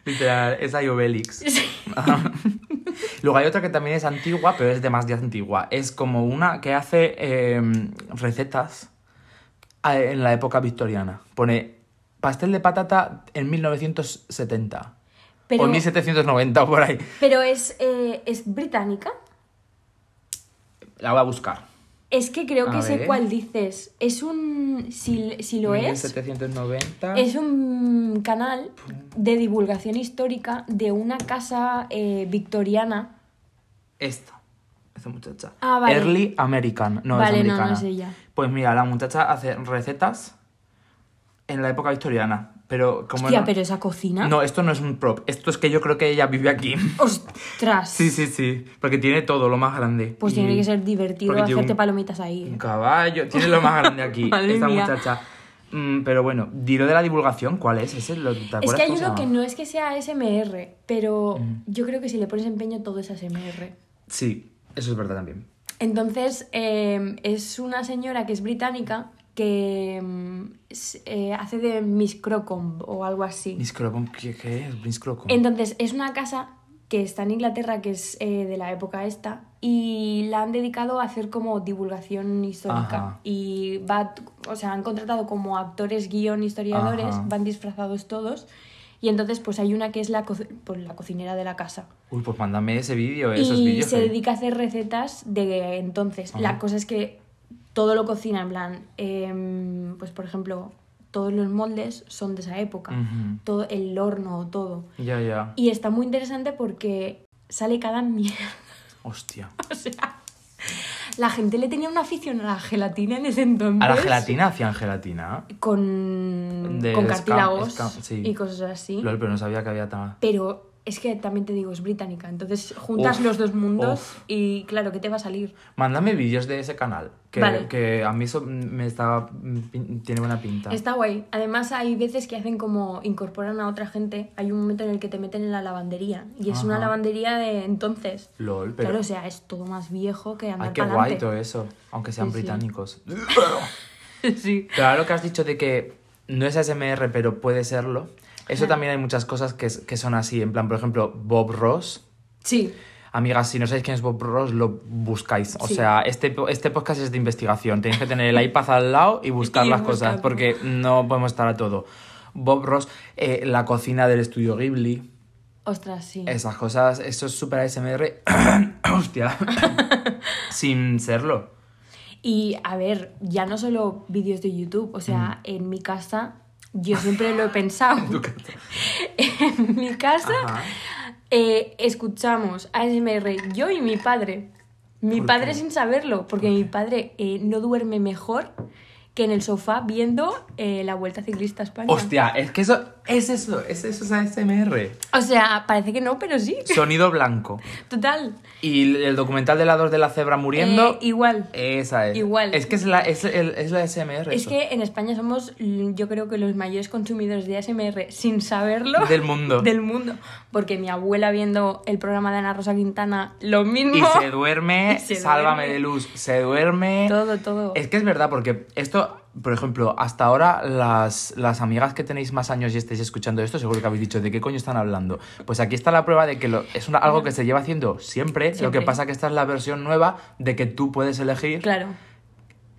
Literal, es a Obelix. [LAUGHS] Luego hay otra que también es antigua, pero es demasiado antigua. Es como una que hace eh, recetas en la época victoriana. Pone pastel de patata en 1970. Pero, O en 1790 o por ahí. pero es, eh, es británica. La voy a buscar. Es que creo que sé cuál dices. Es un. Si, si lo es. 1790. Es un canal de divulgación histórica de una casa eh, victoriana. Esta. Esta muchacha. Ah, vale. Early American. No Vale, es no, no americana. es ella. Pues mira, la muchacha hace recetas en la época victoriana. Pero como Hostia, no- pero esa cocina. No, esto no es un prop. Esto es que yo creo que ella vive aquí. [LAUGHS] Ostras. Sí, sí, sí. Porque tiene todo lo más grande. Pues Y tiene que ser divertido porque hacerte un- palomitas ahí. Un caballo. Tiene lo más grande aquí. [LAUGHS] Esta mía. muchacha. Mm, pero bueno, diré de la divulgación, ¿cuál es? ¿Ese lo, ¿Te acuerdas Es que hay uno que no es que sea ASMR, pero yo creo que si le pones empeño todo es ASMR. Sí, eso es verdad también. Entonces, eh, es una señora que es británica que mm, eh, hace de Miss Crocombe o algo así. Miss Crocombe, ¿qué, qué es? Miss Crocombe. Entonces, es una casa que está en Inglaterra, que es eh, de la época esta, y la han dedicado a hacer como divulgación histórica. Ajá. Y va, o sea, han contratado como actores, guion, historiadores, Ajá. van disfrazados todos. Y entonces, pues hay una que es la, co- pues, la cocinera de la casa. Uy, pues mándame ese vídeo, esos y vídeos. se eh. dedica a hacer recetas de entonces. La cosa es que todo lo cocina, en plan, em, pues por ejemplo, todos los moldes son de esa época. Todo el horno, todo. Ya, ya. Y está muy interesante porque sale cada mierda. [LAUGHS] Hostia. O sea, la gente le tenía una afición a la gelatina en ese entonces. ¿A la gelatina hacían gelatina? Con, De con cartílagos sí. y cosas así. Lol, pero no sabía que había tan... Pero es que también te digo, es británica. Entonces juntas Uf, los dos mundos uf. y claro, ¿qué te va a salir? Mándame vídeos de ese canal. Que, Vale. que a mí eso me está... tiene buena pinta. Está guay. Además, hay veces que hacen como incorporan a otra gente. Hay un momento en el que te meten en la lavandería. Y es una lavandería de entonces. Lol, pero... Claro, o sea, es todo más viejo que andar Ay, qué guay todo eso. Aunque sean Sí, sí. británicos. [LAUGHS] sí. Pero ahora lo que has dicho de que no es ASMR, pero puede serlo. Eso también hay muchas cosas que, que son así. En plan, por ejemplo, Bob Ross. Sí. Amigas, si no sabéis quién es Bob Ross, lo buscáis. O Sí. sea, este, este podcast es de investigación. Tenéis que tener el iPad al lado y buscar Y las cosas, porque no podemos estar a todo. Bob Ross, eh, la cocina del estudio Ghibli, Ostras, sí. esas cosas, eso es súper ASMR. [COUGHS] Hostia. [LAUGHS] Sin serlo. Y a ver, ya no solo vídeos de YouTube. O sea, Mm. en mi casa, yo siempre lo he [LAUGHS] pensado. [LAUGHS] en mi casa eh, escuchamos ASMR yo y mi padre. Mi ¿Por padre qué? sin saberlo, porque mi padre eh, no duerme mejor que en el sofá viendo eh, la Vuelta Ciclista a España. Hostia, es que eso es eso, es eso, es ASMR. O sea, parece que no, pero sí. Sonido blanco. Total. Y el documental de la dos de la cebra muriendo. Eh, igual. Esa es. Igual. Es que es la, es el- es la SMR. Es eso. que en España somos, yo creo que los mayores consumidores de ASMR sin saberlo. Del mundo. [LAUGHS] Del mundo. Porque mi abuela viendo el programa de Ana Rosa Quintana, lo mismo. Y se duerme, [LAUGHS] Y se sálvame duerme. de luz, se duerme. Todo, todo. Es que es verdad, porque esto, por ejemplo, hasta ahora las, las amigas que tenéis más años y estáis escuchando esto, seguro que habéis dicho de qué coño están hablando. Pues aquí está la prueba de que lo- es una- algo que se lleva haciendo siempre, Lo que pasa que esta es la versión nueva de que tú puedes elegir Claro.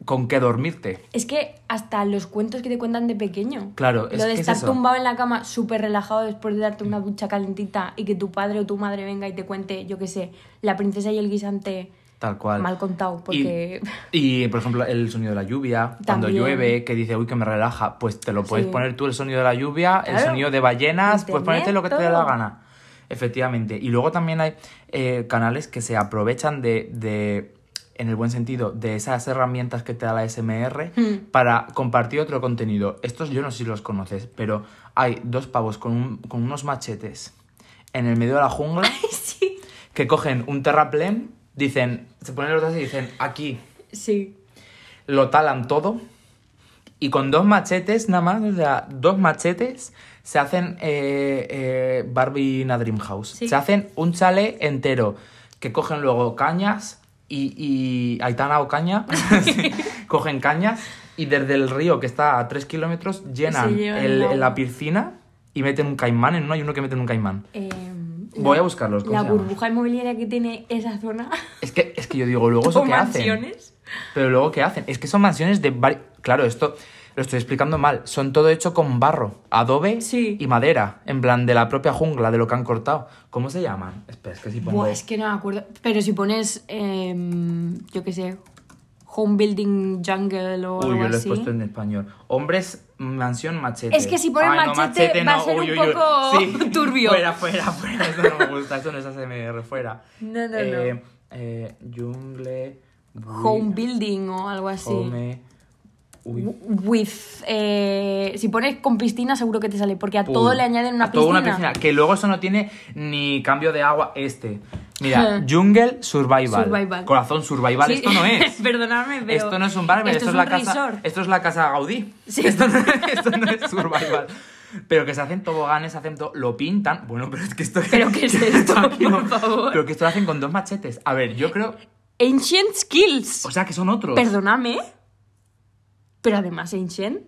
con qué dormirte. Es que hasta los cuentos que te cuentan de pequeño. Claro, es Lo de es estar tumbado en la cama súper relajado después de darte una ducha calentita y que tu padre o tu madre venga y te cuente, yo qué sé, la princesa y el guisante Tal cual. mal contado. Porque. Y, y, por ejemplo, el sonido de la lluvia, cuando llueve, que dice, uy, que me relaja, pues te lo puedes Sí. poner tú el sonido de la lluvia, el sonido de ballenas, Internet, puedes ponerte lo que te dé la gana. Efectivamente. Y luego también hay eh, canales que se aprovechan de, de, en el buen sentido, de esas herramientas que te da la SMR Hmm. para compartir otro contenido. Estos yo no sé si los conoces, pero hay dos pavos con, un- con unos machetes en el medio de la jungla [LAUGHS] sí. que cogen un terraplén, dicen, se ponen los dos y dicen, aquí, Sí. lo talan todo y con dos machetes nada más, o sea, dos machetes se hacen eh, eh, Barbie in a Dream House. Sí. Se hacen un chale entero que cogen luego cañas y, y Aitana o caña, [LAUGHS] cogen cañas y desde el río que está a 3 kilómetros llenan el- la piscina y meten un caimán en uno, hay uno que meten un caimán. Eh, Voy a buscarlos, ¿cómo La burbuja inmobiliaria que tiene esa zona. Es que, es que yo digo, luego [LAUGHS] eso qué hacen. mansiones. Pero luego, ¿qué hacen? Es que son mansiones de... vari- Claro, esto lo estoy explicando mal. Son todo hecho con barro, adobe Sí. y madera. En plan, de la propia jungla, de lo que han cortado. ¿Cómo se llaman? Espera, es que si pongo... Buah, es que no me acuerdo. Pero si pones, em, yo qué sé, Home Building Jungle o Uy, algo yo lo he así. puesto en español. Hombres, mansión, machete. Es que si pones Ay, no, machete, va a ser un poco [LAUGHS] turbio. Fuera, fuera, fuera. Eso no me gusta. Eso no es ASMR, fuera. No, no, eh, no. eh, jungle... Home Building o algo así. Home... with... eh, si pones con piscina seguro que te sale, porque a todo Uy, le añaden una a todo piscina. una piscina. Que luego eso no tiene ni cambio de agua este. Mira, Jungle Survival. Survival. Corazón Survival, Sí, esto no es. [LAUGHS] Perdonadme, pero... Esto no es un bar, esto, esto es, la casa. Esto es la casa Gaudí. Sí. Esto, no, [LAUGHS] esto no es survival. Pero que se hacen toboganes, hacen todo, lo pintan. Bueno, pero es que esto. ¿Pero qué es [LAUGHS] esto, por favor? Pero que esto lo hacen con dos machetes. A ver, yo creo. Ancient Skills. O sea, que son otros. Perdóname. Pero además, Ancient.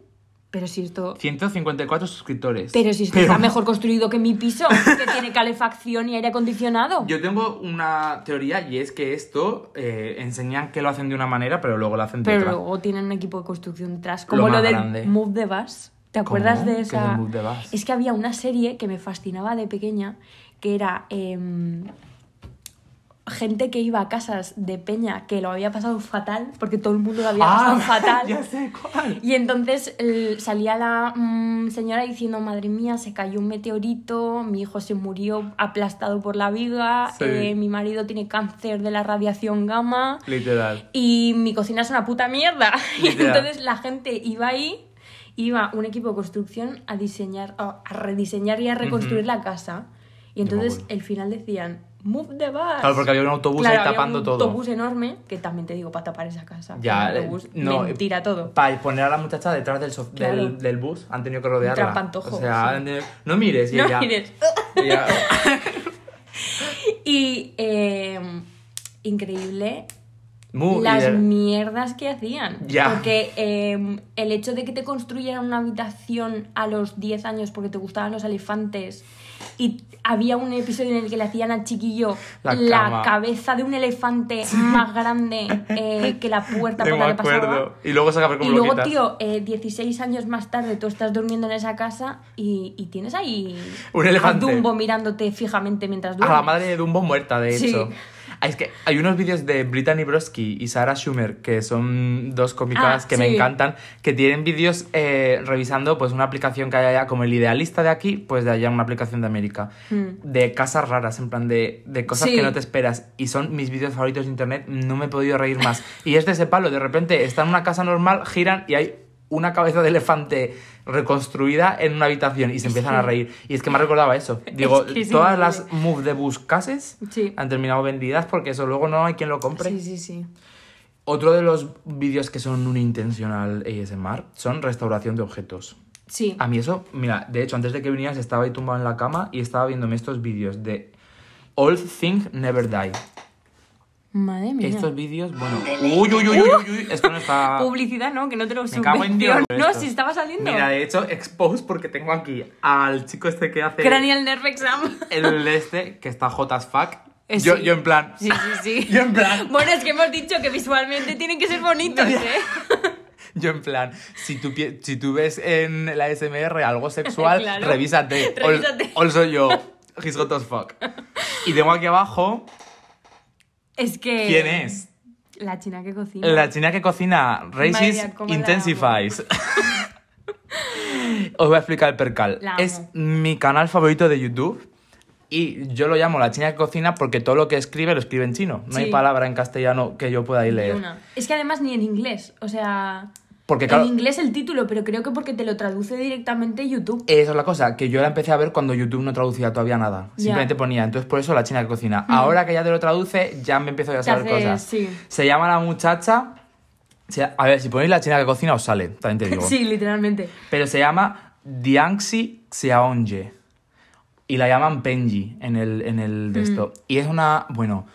Pero si esto. 154 suscriptores. Pero si esto está [LAUGHS] mejor construido que mi piso, que tiene calefacción y aire acondicionado. Yo tengo una teoría y es que esto eh, enseñan que lo hacen de una manera, pero luego lo hacen de Pero otra. luego tienen un equipo de construcción detrás. Lo Como lo, más del grande. Move the Bus. ¿Te acuerdas ¿Cómo? de ¿Qué es esa? el Move the Bus? Es que había una serie que me fascinaba de pequeña, que era em, gente que iba a casas de peña que lo había pasado fatal, porque todo el mundo lo había pasado [LAUGHS] fatal. Ah, ya sé cuál. Y entonces el- salía la mm, señora diciendo, madre mía, se cayó un meteorito, mi hijo se murió aplastado por la viga, Sí. eh, mi marido tiene cáncer de la radiación gamma Literal. y mi cocina es una puta mierda. [LAUGHS] Y entonces la gente iba ahí, iba un equipo de construcción a diseñar, a rediseñar y a reconstruir la casa. Y entonces acuerdo. el final decían, move the bus. Claro, porque había un autobús Claro, ahí tapando un todo. autobús enorme, que también te digo, para tapar esa casa. Ya, Un eh, autobús, no, mentira todo. Para poner a la muchacha detrás del, sof- Claro. del, del bus, han tenido que rodearla. trampantojo, O sea, sí. han tenido- no mires y No ella- mires. [LAUGHS] ella- [LAUGHS] Y eh, increíble Muy las mierdas que hacían. Ya. Porque eh, el hecho de que te construyeran una habitación a los 10 años porque te gustaban los elefantes y había un episodio en el que le hacían al chiquillo La cabeza de un elefante más grande eh, [LAUGHS] que la puerta por la que pasaba. Y luego saca Y luego, tío, eh, 16 años más tarde tú estás durmiendo en esa casa y, y tienes ahí Un elefante. a Dumbo mirándote fijamente mientras A duermes. la madre de Dumbo muerta, de Sí. hecho. Ah, Es que hay unos vídeos de Brittany Broski y Sarah Schumer, que son dos cómicas Ah, que me encantan, que tienen vídeos eh, revisando pues una aplicación que hay allá, como el idealista de aquí, pues de allá una aplicación de América. Hmm. De casas raras, en plan de, de cosas Sí. que no te esperas. Y son mis vídeos favoritos de internet, no me he podido reír más. Y es de ese palo, de repente está en una casa normal, giran y hay una cabeza de elefante reconstruida en una habitación y se empiezan a reír. Y es que me recordaba eso. [LAUGHS] Digo, que todas las move de bus cases Sí. han terminado vendidas porque eso luego no hay quien lo compre. Sí, sí, sí. Otro de los vídeos que son un intencional ASMR son restauración de objetos. Sí. A mí eso, mira, de hecho, antes de que vinieras estaba ahí tumbado en la cama y estaba viéndome estos vídeos de All Things Never Die. Madre mía. Estos vídeos, bueno. Uy, uy, uy, uy, uy, uy, esto no está. [LAUGHS] Publicidad, ¿no? Que no te lo Me cago en Dios. subvenciono. No, si estaba saliendo. Mira, de hecho, expose porque tengo aquí al chico este que hace. Cranial Nerve Exam. El este, que está fuck. Eh, yo, yo en plan. Sí, sí, [LAUGHS] sí. Yo en plan. [LAUGHS] Bueno, es que hemos dicho que visualmente tienen que ser bonitos, ¿eh? Yo en plan, si tú, si tú ves en la SMR algo sexual, Claro. revísate. Revísate. ol soy yo. He's hot as fuck. Y tengo aquí abajo, Es que... ¿quién es? La china que cocina. La china que cocina Racist María, ¿cómo la Intensifies. [LAUGHS] Os voy a explicar el percal. Es mi canal favorito de YouTube. Y yo lo llamo la china que cocina porque todo lo que escribe lo escribe en chino. No hay palabra en castellano que yo pueda ir leer. una. Es que además ni en inglés. O sea... Porque claro, En inglés el título, pero creo que porque te lo traduce directamente YouTube. Esa es la cosa, que yo la empecé a ver cuando YouTube no traducía todavía nada. Simplemente ponía, entonces por eso la china que cocina. Ahora que ya te lo traduce, ya me empiezo a saber hace- cosas. sí. Se llama la muchacha. A ver, si ponéis la china que cocina os sale, también te digo. [LAUGHS] Sí, literalmente. Pero se llama Dianxi Xiaonje. Y la llaman Penji en el, en el de Mm. esto. Y es una. Bueno.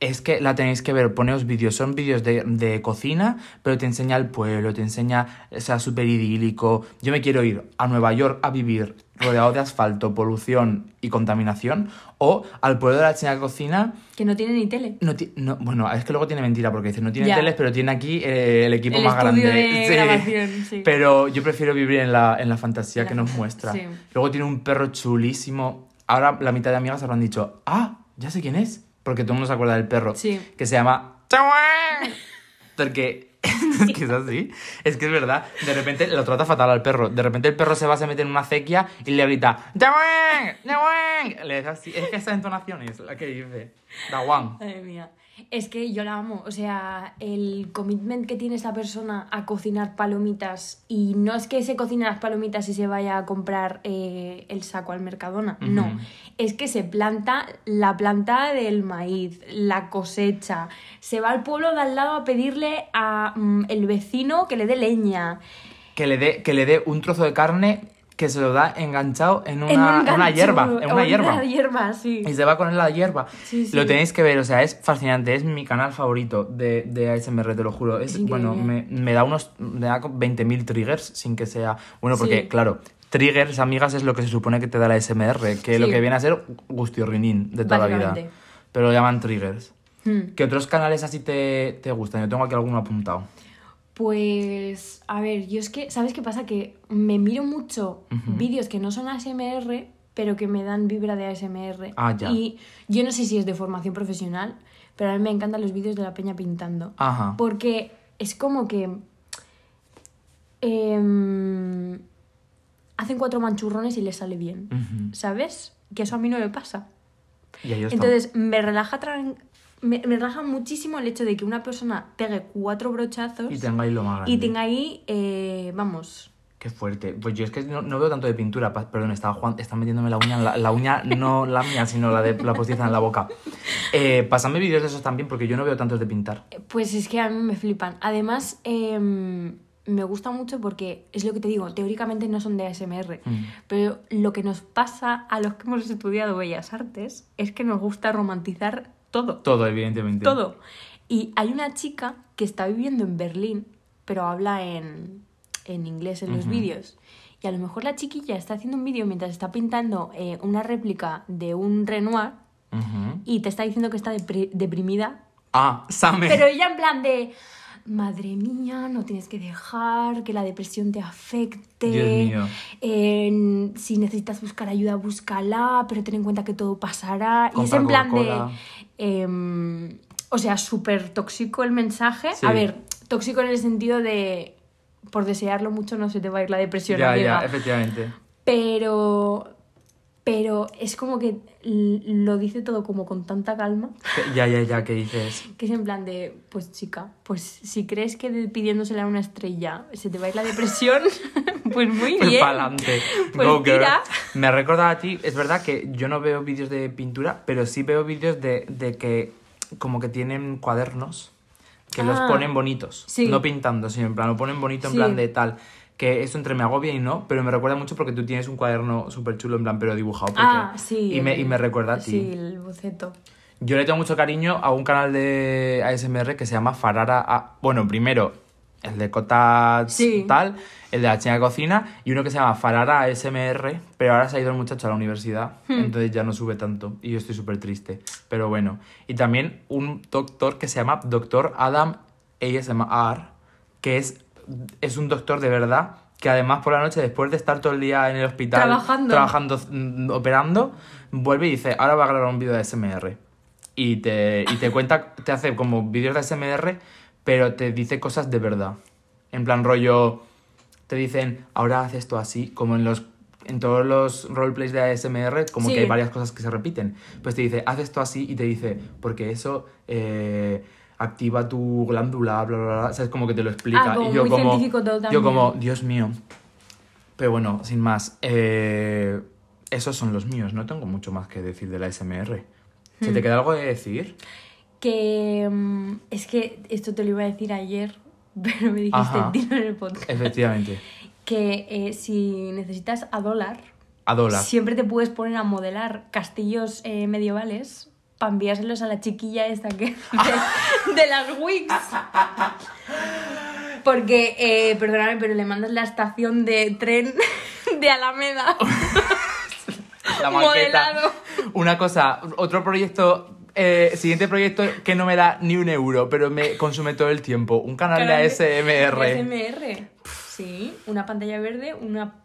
Es que la tenéis que ver, poneos vídeos, son vídeos de, de cocina, pero te enseña el pueblo, te enseña, o sea, súper idílico. Yo me quiero ir a Nueva York a vivir rodeado de asfalto, polución y contaminación, o al pueblo de la china cocina, Que no tiene ni tele. no, ti- no, bueno, es que luego tiene mentira, porque dice, no tiene Ya. teles, pero tiene aquí eh, el equipo El más grande. de Sí. grabación, sí. Pero yo prefiero vivir en la, en la fantasía la que nos muestra. sí. Luego tiene un perro chulísimo. Ahora la mitad de amigas habrán dicho, ah, ya sé quién es, porque todo el mundo se acuerda del perro. Sí. Que se llama... Porque [LAUGHS] es que es así. Es que es verdad. De repente lo trata fatal al perro. De repente el perro se va, se mete en una acequia y le grita ¡Dawang! ¡Dawang! Le dice así. Es que esa entonación es la que dice. ¡Dawang! Madre mía. Es que yo la amo. O sea, el commitment que tiene esta persona a cocinar palomitas. Y no es que se cocine las palomitas y se vaya a comprar eh, el saco al Mercadona. No. Es que se planta la planta del maíz, la cosecha. Se va al pueblo de al lado a pedirle a mm, el vecino que le dé leña. Que le dé, que le dé un trozo de carne que se lo da enganchado en una, en un una gancho, hierba. En una hierba. Una hierba, sí. Y se va con él la hierba. Sí, sí. Lo tenéis que ver, o sea, es fascinante. Es mi canal favorito de, de ASMR, te lo juro. Es, bueno, me, me da unos. Me da 20.000 triggers sin que sea. Bueno, porque, claro, triggers, amigas, es lo que se supone que te da la ASMR, que lo Sí. que viene a ser gustiorrinín de toda la vida. Pero lo llaman triggers. Hmm. ¿Qué otros canales así te, te gustan? Yo tengo aquí alguno apuntado. Pues, a ver, yo es que, ¿sabes qué pasa? Que me miro mucho vídeos que no son ASMR, pero que me dan vibra de ASMR. Ah, ya. Y yo no sé si es de formación profesional, pero a mí me encantan los vídeos de la peña pintando. Ajá. Porque es como que... em, hacen cuatro manchurrones y les sale bien. ¿sabes? Que eso a mí no me pasa. Y. Entonces, me relaja, me, me relaja muchísimo el hecho de que una persona pegue cuatro brochazos Y tenga ahí lo más grande. y tenga ahí, eh, vamos, Qué fuerte. Pues yo es que no, no veo tanto de pintura. Perdón, estaba Juan, está metiéndome la uña, en la, la uña no la mía, sino la de la postiza en la boca. Eh, pásame vídeos de esos también, porque yo no veo tantos de pintar. pues es que a mí me flipan. Además, em, me gusta mucho porque es lo que te digo, teóricamente no son de ASMR, Mm. pero lo que nos pasa a los que hemos estudiado Bellas Artes es que nos gusta romantizar todo. Todo, evidentemente. Todo. Y hay una chica que está viviendo en Berlín, pero habla en, en inglés en los Ujú. vídeos. Y a lo mejor la chiquilla está haciendo un vídeo mientras está pintando eh, una réplica de un Renoir y te está diciendo que está depri- deprimida. Ah, Same. Pero ella en plan de, madre mía, no tienes que dejar que la depresión te afecte. Dios mío. Eh, si necesitas buscar ayuda, búscala, pero ten en cuenta que todo pasará. y es en plan de... Em, o sea, súper tóxico el mensaje. Sí. A ver, tóxico en el sentido de... Por desearlo mucho no se te va a ir la depresión. Ya, ya, efectivamente. Pero... Pero es como que lo dice todo como con tanta calma. Ya, ya, ya, ¿qué dices? Que es en plan de, pues chica, pues si crees que pidiéndosela a una estrella se te va a ir la depresión, [LAUGHS] pues muy Pues bien. pa'lante. [LAUGHS] Pues Go, girl. tira. Me recordado a ti, es verdad que yo no veo vídeos de pintura, pero sí veo vídeos de, de que como que tienen cuadernos que los Ah. ponen bonitos. Sí. No pintando, sino en plan, lo ponen bonito en Sí. plan de tal. Que eso entre me agobia y no, pero me recuerda mucho porque tú tienes un cuaderno súper chulo en plan, pero dibujado. porque- Ah, sí. Y me, y me recuerda a ti. Sí, el boceto. Yo le tengo mucho cariño a un canal de ASMR que se llama Farara. A- Bueno, primero el de Cota Sí. tal, el de la China Cocina, y uno que se llama Farara ASMR, pero ahora se ha ido el muchacho a la universidad, Hmm. entonces ya no sube tanto, y yo estoy súper triste. Pero bueno. Y también un doctor que se llama Doctor Adam ASMR, que es, es un doctor de verdad. Que además por la noche, después de estar todo el día en el hospital Trabajando. trabajando, mm, operando, vuelve y dice, ahora va a grabar un vídeo de SMR. Y te, y te cuenta, te hace como vídeos de SMR, pero te dice cosas de verdad. En plan rollo, te dicen, ahora haz esto así, como en los en todos los roleplays de ASMR, como Sí. que hay varias cosas que se repiten. Pues te dice, haz esto así y te dice, porque eso eh, activa tu glándula, bla, bla, bla. O sea, es como que te lo explica. Ah, como y yo muy como, científico todo yo como, Dios mío. Pero bueno, sin más. eh, esos son los míos. No tengo mucho más que decir de la SMR. ¿Se Hmm. te queda algo de decir? Que mm, es que esto te lo iba a decir ayer, [LAUGHS] pero me dijiste, dilo en el podcast. Efectivamente. [LAUGHS] Que eh, si necesitas a dólar, A dólar. siempre te puedes poner a modelar castillos eh, medievales para enviárselos a la chiquilla esta que [LAUGHS] de, de las wigs. Porque, eh, perdóname, pero le mandas la estación de tren de Alameda. La [LAUGHS] maqueta. modelado. Una cosa, otro proyecto. eh, siguiente proyecto que no me da ni un euro, pero me consume todo el tiempo. Un canal de Canal ASMR. de ASMR. Sí, una pantalla verde, una,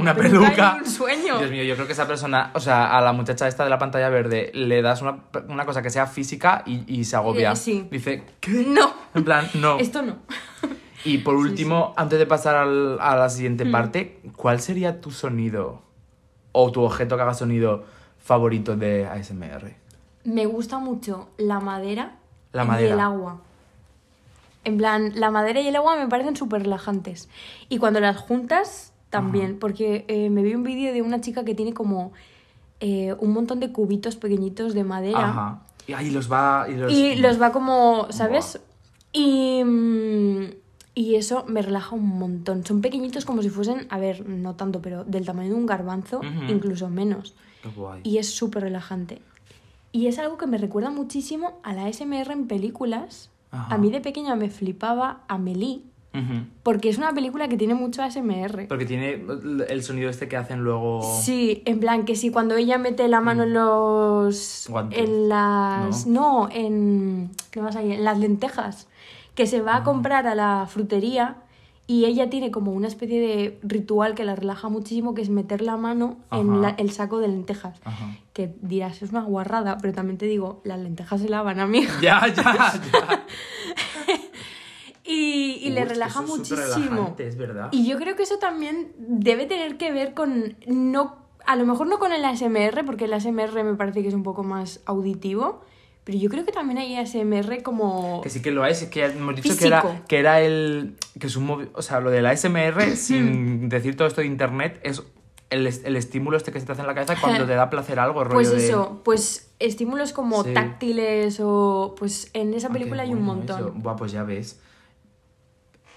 una, peluca peluca. y un sueño. Dios mío, yo creo que esa persona, o sea, a la muchacha esta de la pantalla verde, le das una, una cosa que sea física y, y se agobia. Eh, sí. Dice, ¿qué? No, En plan, no. esto no. Y por último, antes de pasar al- a la siguiente Mm. parte, ¿cuál sería tu sonido o tu objeto que haga sonido favorito de ASMR? Me gusta mucho la madera, La y madera. el agua. En plan, la madera y el agua me parecen súper relajantes. Y cuando las juntas, también. Porque eh, me vi un vídeo de una chica que tiene como eh, un montón de cubitos pequeñitos de madera. Ajá. Y ahí los va. Y los, Y los va como, ¿sabes? Y, mm, y eso me relaja un montón. Son pequeñitos como si fuesen, a ver, no tanto, pero del tamaño de un garbanzo, Ujú. incluso menos. Qué guay. Y es súper relajante. Y es algo que me recuerda muchísimo a la SMR en películas. Ajá. A mí de pequeña me flipaba Amelie, Porque es una película que tiene mucho ASMR. Porque tiene el sonido este que hacen luego. Sí, en plan que si cuando ella mete la mano en los... Mm. Guantes. En las... No, en... ¿Qué más hay? En las lentejas. Que se Ah. va a comprar a la frutería y ella tiene como una especie de ritual que la relaja muchísimo, que es meter la mano en la- el saco de lentejas. Ajá. Que dirás, es una guarrada, pero también te digo, las lentejas se lavan, amiga. Ya, ya, ya. [LAUGHS] Y, y le relaja eso es muchísimo. es verdad. Y yo creo que eso también debe tener que ver con. No, a lo mejor no con el ASMR, porque el ASMR me parece que es un poco más auditivo. Pero yo creo que también hay ASMR como. Que sí que lo es, es que hemos dicho que era, que era el. que es un O sea, lo de la ASMR, sin decir todo esto de internet, es el, el estímulo este que se te hace en la cabeza cuando te da placer algo, rollo Pues de- eso, pues estímulos como Sí. táctiles o. Pues en esa Ah, película hay un bueno montón. eso. Buah, pues ya ves.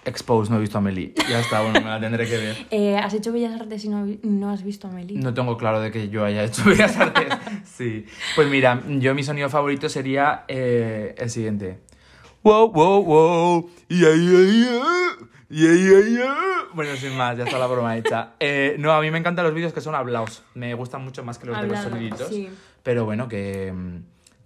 Expose, no he visto a Amelie. Ya está, bueno, me la tendré que ver. [LAUGHS] Eh, ¿Has hecho Bellas Artes y no, has visto a Amelie? No tengo claro de que yo haya hecho [LAUGHS] Bellas Artes. Sí. Pues mira, yo mi sonido favorito sería eh, el siguiente. Wow, wow, wow. Yeah, yeah, yeah. Yeah, yeah, yeah. Bueno, sin más, ya está la broma hecha. Eh, no, a mí me encantan los vídeos que son hablados. Me gustan mucho más que los de los soniditos. sí. Pero bueno, que,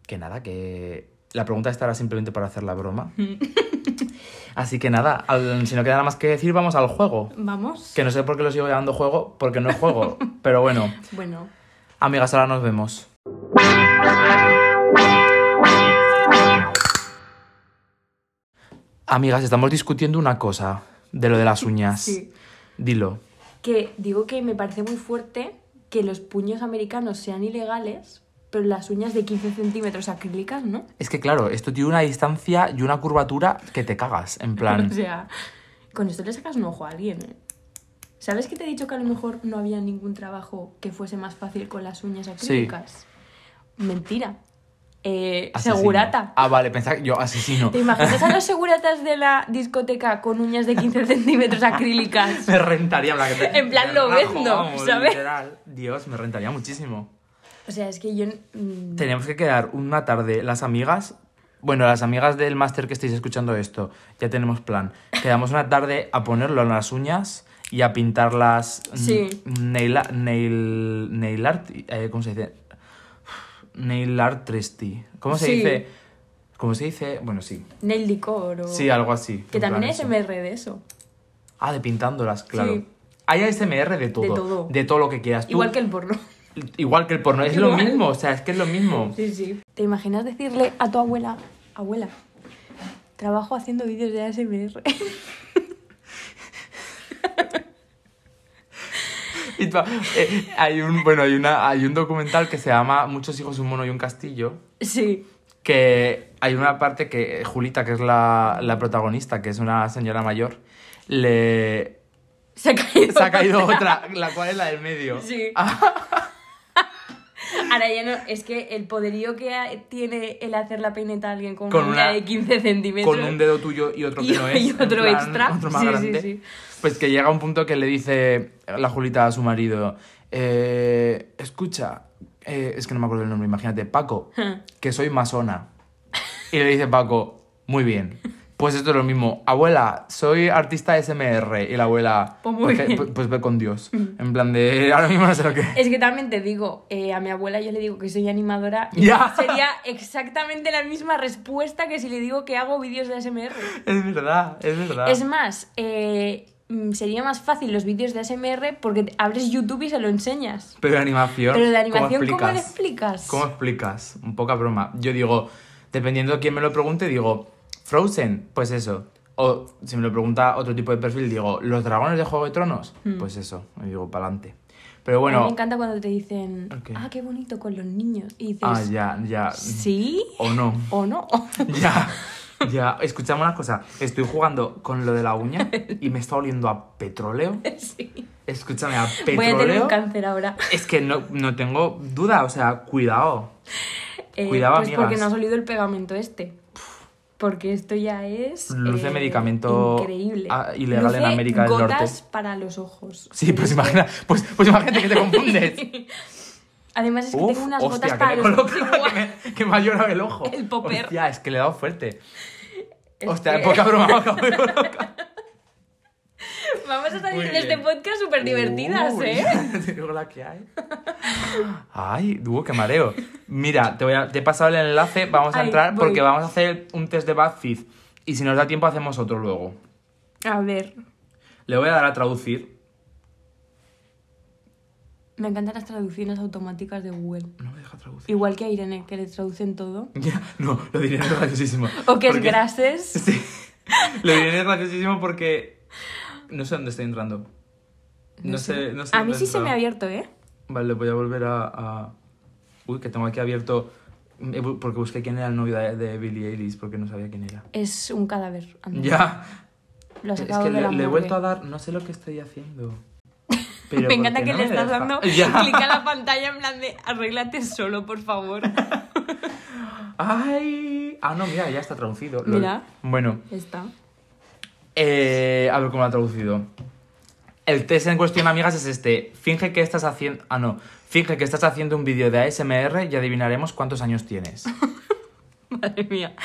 que nada, que la pregunta estará simplemente para hacer la broma. [LAUGHS] [LAUGHS] Así que nada, al- si no queda nada más que decir, vamos al juego. Vamos. Que no sé por qué lo sigo llamando juego, porque no es juego. [LAUGHS] pero bueno, Bueno. amigas, ahora nos vemos. Amigas, estamos discutiendo una cosa de lo de las uñas. Sí. Dilo. Que digo que me parece muy fuerte que los puños americanos sean ilegales, pero las uñas de 15 centímetros acrílicas, ¿no? Es que claro, esto tiene una distancia y una curvatura que te cagas. En plan, [LAUGHS] O sea, con esto le sacas un ojo a alguien, ¿eh? ¿Sabes que te he dicho que a lo mejor no había ningún trabajo que fuese más fácil con las uñas acrílicas? Mentira. Eh, segurata. Ah, vale, pensaba que yo asesino. ¿Te imaginas a los [LAUGHS] seguratas de la discoteca con uñas de 15 centímetros acrílicas? [LAUGHS] Me rentaría. en plan, que te- En plan, lo vendo, ¿sabes? literal. Dios, me rentaría muchísimo. O sea, es que yo... mm, Teníamos que quedar una tarde las amigas. Bueno, las amigas del máster que estáis escuchando esto, ya tenemos plan. Quedamos una tarde a ponerlo en las uñas y a pintarlas. Sí. Nail, nail, nail art. eh, ¿Cómo se dice? Nail art tristy. ¿Cómo se Sí. dice? ¿Cómo se dice? Bueno, sí. Nail decor o... Sí, algo así. Que también eso. SMR de eso. Ah, de pintándolas, claro. Sí. Hay ASMR de todo. todo. De todo lo que quieras. Tú- Igual que el porno. Igual que el porno. Es lo mismo, o sea, es que es lo mismo. Sí, sí. ¿Te imaginas decirle a tu abuela, abuela, trabajo haciendo vídeos de ASMR? [LAUGHS] Y tú- eh, hay un bueno hay una hay un documental que se llama Muchos hijos un mono y un castillo sí. que hay una parte que eh, Julita que es la, la protagonista que es una señora mayor le Se ha caído. se ha caído otra la cual es la del medio Sí. [LAUGHS] Ahora ya no, es que el poderío que tiene el hacer la peineta a alguien con, Con una de 15 centímetros. con un dedo tuyo y otro [LAUGHS] que Y- no es y otro plan, extra. otro más Sí, sí, grande sí. pues que llega un punto que le dice la Julita a su marido eh, escucha eh, es que no me acuerdo el nombre imagínate Paco que soy masona. Y le dice Paco, muy bien. Pues esto es lo mismo. Abuela, soy artista SMR. Y la abuela, Pues muy que- bien. pues, pues ve con Dios. [LAUGHS] En plan de, [LAUGHS] ahora mismo no sé lo que... Es que también te digo, eh, a mi abuela yo le digo que soy animadora y [LAUGHS] sería exactamente la misma respuesta que si le digo que hago vídeos de ASMR. Es verdad, es verdad. Es más, eh, mm, sería más fácil los vídeos de ASMR porque abres YouTube y se lo enseñas. Pero de animación. Pero de animación, ¿cómo ¿cómo le explicas? explicas? ¿Cómo explicas? Un poca broma. Yo digo, dependiendo de quién me lo pregunte, digo, Frozen, pues eso. O si me lo pregunta otro tipo de perfil, digo, ¿los dragones de Juego de Tronos? Pues eso. Y digo, para adelante. Pero A mí me bueno. encanta cuando te dicen, Ok. ah, qué bonito con los niños. Y dices, Ah, ya, ya. ¿sí O no. o no? [LAUGHS] Ya, ya. Escuchame una cosa. Estoy jugando con lo de la uña y me está oliendo a petróleo. [LAUGHS] sí. Escúchame, a Voy a tener petróleo. un cáncer ahora. Es que no, no tengo duda, o sea, cuidado. Eh, Cuidado, pues porque amigas. no has olido el pegamento este. Porque esto ya es. Luce eh, medicamento increíble. ilegal en América del gotas Norte. para los ojos. Sí, pues imagina, pues, pues imagínate que te confundes. [LAUGHS] Además es que Uf, tengo unas hostia, gotas que para me los ojos coloca, [LAUGHS] que me, que me ha llorado el ojo. El popper. Hostia, es que le he dado fuerte. Es Hostia, que- poca broma, de colocar. Vamos a salir Muy de este podcast súper divertidas, Uy, ¿eh? te digo la que hay. Ay, uh, qué mareo. Mira, te, voy a, te he pasado el enlace, vamos a Ay, entrar voy. porque vamos a hacer un test de BuzzFeed. Y si nos da tiempo hacemos otro luego. A ver, Le voy a dar a traducir. me encantan las traducciones automáticas de Google. No me deja traducir. Igual que a Irene, que le traducen todo. [LAUGHS] Ya, no, lo diré es [LAUGHS] graciosísimo. O que es grases. [LAUGHS] Sí. Lo diré es graciosísimo porque no sé dónde estoy entrando. No, sé, no sé. A mí sí se me ha abierto, ¿eh? Vale, voy a volver a, a- Uy, que tengo aquí abierto. eh, Porque busqué quién era el novio de, de Billie Eilish porque no sabía quién era. Es un cadáver. Ya. Lo has Es que de le, le he vuelto a dar. No sé lo que estoy haciendo. [LAUGHS] Pero Me ¿por encanta que no le estás deja? dando [LAUGHS] Ya. [LAUGHS] clic a la pantalla en plan de arréglate solo, por favor. ¡Ay! Ah, no, mira, ya está traducido. Mira. Bueno, Está. Eh, a ver cómo lo ha traducido. El test en cuestión, amigas, es este. Finge que estás haciendo. Ah, no. Finge que estás haciendo un vídeo de ASMR y adivinaremos cuántos años tienes. [LAUGHS] Madre mía.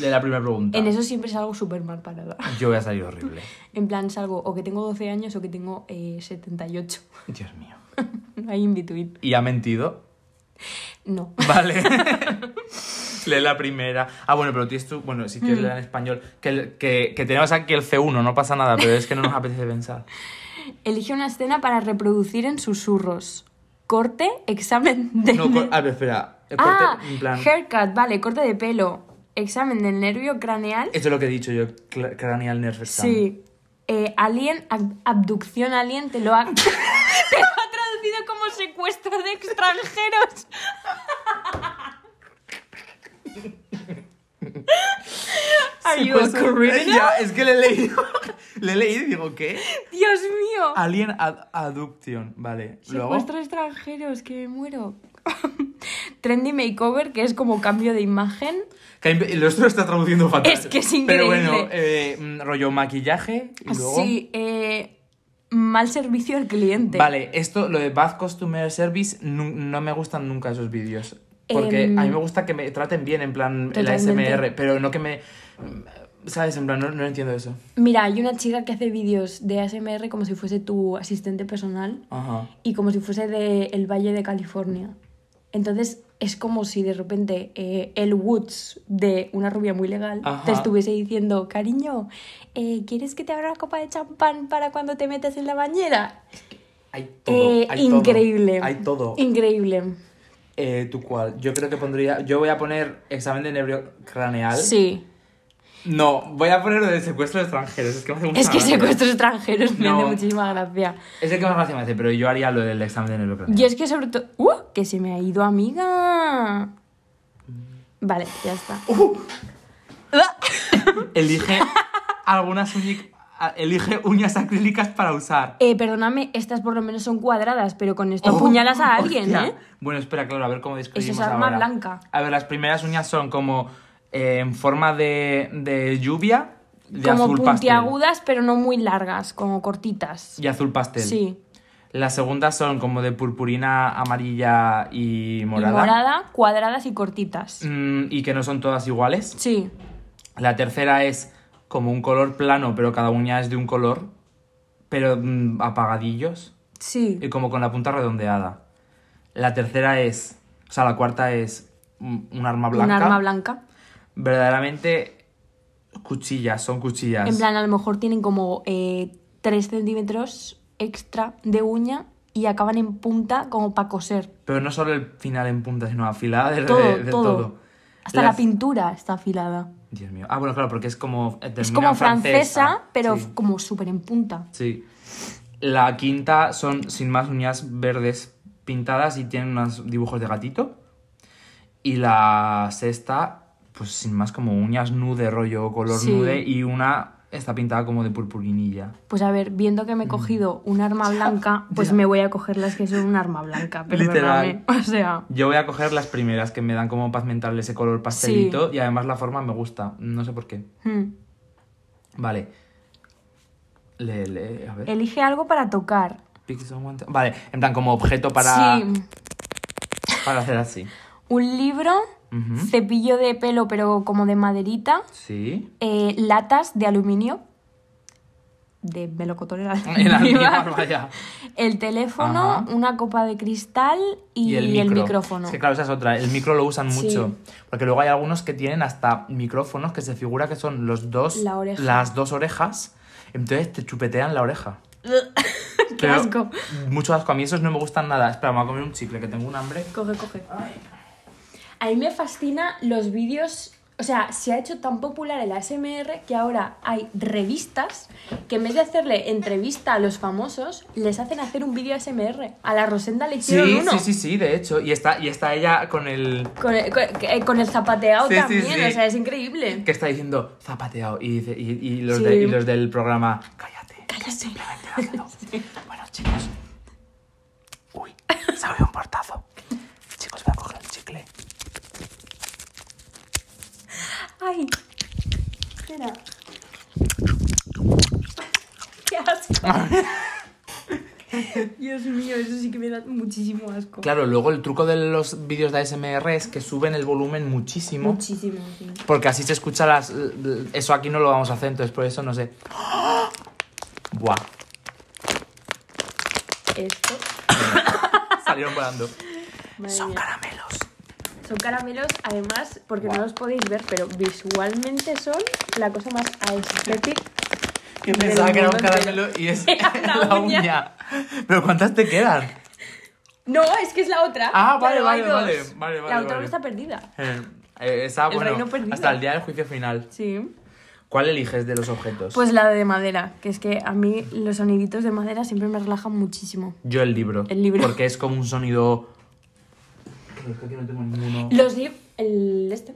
Lee la primera pregunta. En eso siempre salgo súper mal parada. Yo voy a salir horrible. En plan, salgo o que tengo 12 años o que tengo eh, 78. Dios mío. [LAUGHS] No hay in between. ¿Y ha mentido? No. Vale. [LAUGHS] Lee la primera. Ah, bueno, pero tienes tú. Bueno, si Mm. quieres leer en español. Que, que, que tenemos aquí el C1, no pasa nada, pero es que no nos apetece pensar. [LAUGHS] Elige una escena para reproducir en susurros. Corte, examen del... No, ner- co- a ver, espera. El corte, ah, en plan. haircut, vale, corte de pelo. Examen del nervio craneal. Eso es lo que he dicho yo, cranial nerve. Sí. Eh, alien, ab- abducción alien, te lo ha... [LAUGHS] te lo ha traducido como secuestro de extranjeros. [LAUGHS] Are you a Secuestro- criminal? Ya, es que le he leído. le he leído y digo, ¿qué? Dios mío. Alien ad- Adduction, vale. Secuestro extranjeros, que me muero. [LAUGHS] Trendy makeover, que es como cambio de imagen. Lo esto lo está traduciendo fatal. Es que es Pero increíble. bueno, eh, mm, rollo maquillaje y luego. Sí, eh, mal servicio al cliente. Vale, esto, lo de Bad Customer Service, nu- no me gustan nunca esos vídeos. Porque Em, a mí me gusta que me traten bien, en plan, el. ASMR, pero no que me. ¿Sabes? En plan, no, no entiendo eso. Mira, hay una chica que hace vídeos de ASMR como si fuese tu asistente personal Ajá. y como si fuese de el Valle de California. Entonces es como si de repente eh, el Woods de una rubia muy legal Ajá. te estuviese diciendo, cariño, eh, ¿quieres que te abra una copa de champán para cuando te metes en la bañera? Hay todo. Eh, hay todo. increíble. Hay todo. Increíble. Eh, ¿Tú cuál? Yo creo que pondría. Yo voy a poner examen de nervio craneal. Sí. No, voy a poner lo de secuestro de extranjeros. Es que me hace mucha Es que gracia. secuestros extranjeros me No. hace muchísima gracia. Es el que más gracia me hace, pero yo haría lo del examen de nervio craneal. Y es que sobre todo... ¡Uh! Que se me ha ido amiga. Vale, ya está. Uh. [LAUGHS] Elige algunas a- Elige uñas acrílicas para usar. Eh, perdóname, estas por lo menos son cuadradas, pero con esto apuñalas a alguien, Oh, Hostia. ¿eh? Bueno, espera, claro, a ver cómo describimos Eso es arma ahora. blanca. A ver, las primeras uñas son como eh, en forma de, de lluvia, de como azul pastel. puntiagudas, pero no muy largas, como cortitas. Y azul pastel. Sí. Las segundas son como de purpurina amarilla y Y morada. morada, cuadradas y cortitas. Mm, y que no son todas iguales. Sí. La tercera es como un color plano, pero cada uña es de un color, pero mm, apagadillos Sí. y como con la punta redondeada. La tercera es, o sea, la cuarta es mm, un arma blanca. Un arma blanca. Verdaderamente cuchillas, son cuchillas. En plan, a lo mejor tienen como eh, 3 centímetros extra de uña y acaban en punta como para coser. Pero no solo el final en punta, sino afilada de, Todo, de- de todo. todo. Hasta la pintura está afilada. Dios mío. Ah, bueno, claro, porque es como. eh, Es como francesa, pero Sí. como súper en punta. Sí. La quinta son sin más uñas verdes pintadas y tienen unos dibujos de gatito. Y la sexta, pues sin más como uñas nude, rollo color Sí. nude. Y una está pintada como de purpurinilla. Pues a ver, viendo que me he cogido un arma [LAUGHS] blanca, pues Mm. Me voy a coger las que son un arma blanca. Pero Literal. [LAUGHS] O sea, Yo voy a coger las primeras que me dan como paz mental ese color pastelito. Y además la forma me gusta. No sé por qué. hmm. Vale. Le, le, a ver. elige algo para tocar. Vale, en plan como objeto para, Sí, para hacer así. un libro, Cepillo de pelo pero como de maderita, Sí. eh, latas de aluminio, de El almíbar, almíbar, vaya. el teléfono, Ajá. una copa de cristal y, el, micrófono. Es que claro, esa es otra. El micro lo usan Sí. mucho. Porque luego hay algunos que tienen hasta micrófonos que se figura que son los dos, La las dos orejas. Entonces te chupetean la oreja. [LAUGHS] Qué Pero asco. Mucho asco. A mí esos no me gustan nada. Espera, me voy a comer un chicle que tengo un hambre. Coge, coge. A mí me fascina los vídeos. O sea, se ha hecho tan popular el ASMR que ahora hay revistas que en vez de hacerle entrevista a los famosos, les hacen hacer un vídeo ASMR. A la Rosenda le hicieron Sí, uno. sí, sí, sí, de hecho. Y está, y está ella con el. Con el, con- eh, el zapateado Sí, también, sí. o sea, es increíble. que está diciendo zapateado. Y, dice, y, y los, de- y los del programa. Cállate. Cállate. Simplemente. [LAUGHS] Bueno, chicos. Uy, se ha un portazo. Chicos, voy a coger un chicle. Ay. Espera. [LAUGHS] Qué asco. [LAUGHS] Dios mío, eso sí que me da muchísimo asco. Claro, luego el truco de los vídeos de ASMR es que suben el volumen muchísimo. Muchísimo, sí. Porque así se escucha las. Eso aquí no lo vamos a hacer, entonces por eso no sé. [GASPS] Buah, Esto. [LAUGHS] salieron volando. madre Son mía. caramelos. Son caramelos, además, porque no los podéis ver, pero visualmente son la cosa más aesthetic. Yo pensaba que era un caramelo y es [LAUGHS] [LAUGHS] la uña. uña. Pero ¿cuántas te quedan? No, es que es la otra. Ah, vale, Claro, vale, vale, vale, vale, La otra no está perdida. Eh, eh, esa, El bueno, perdido. hasta el día del juicio final. Sí. ¿Cuál eliges de los objetos? Pues la de madera, que es que a mí los soniditos de madera siempre me relajan muchísimo. Yo el libro. El libro. Porque es como un sonido. Es que aquí no tengo ninguno. Los libros. El este.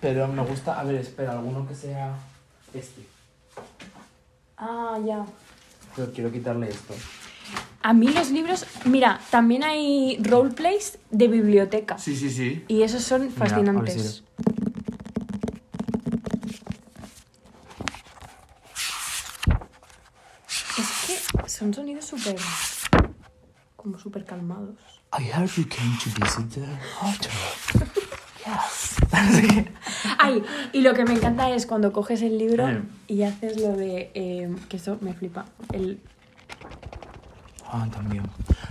Pero me gusta. A ver, espera, alguno que sea este. Ah, ya. Pero quiero quitarle esto. A mí los libros. Mira, también hay roleplays de biblioteca. Sí, sí, sí. Y esos son fascinantes. Es que son sonidos súper. como súper calmados. I heard you came to visit the hotel. [LAUGHS] yes. [LAUGHS] Ay, y lo que me encanta es cuando coges el libro Eh. y haces lo de. eh, que eso me flipa. El, Ah, también.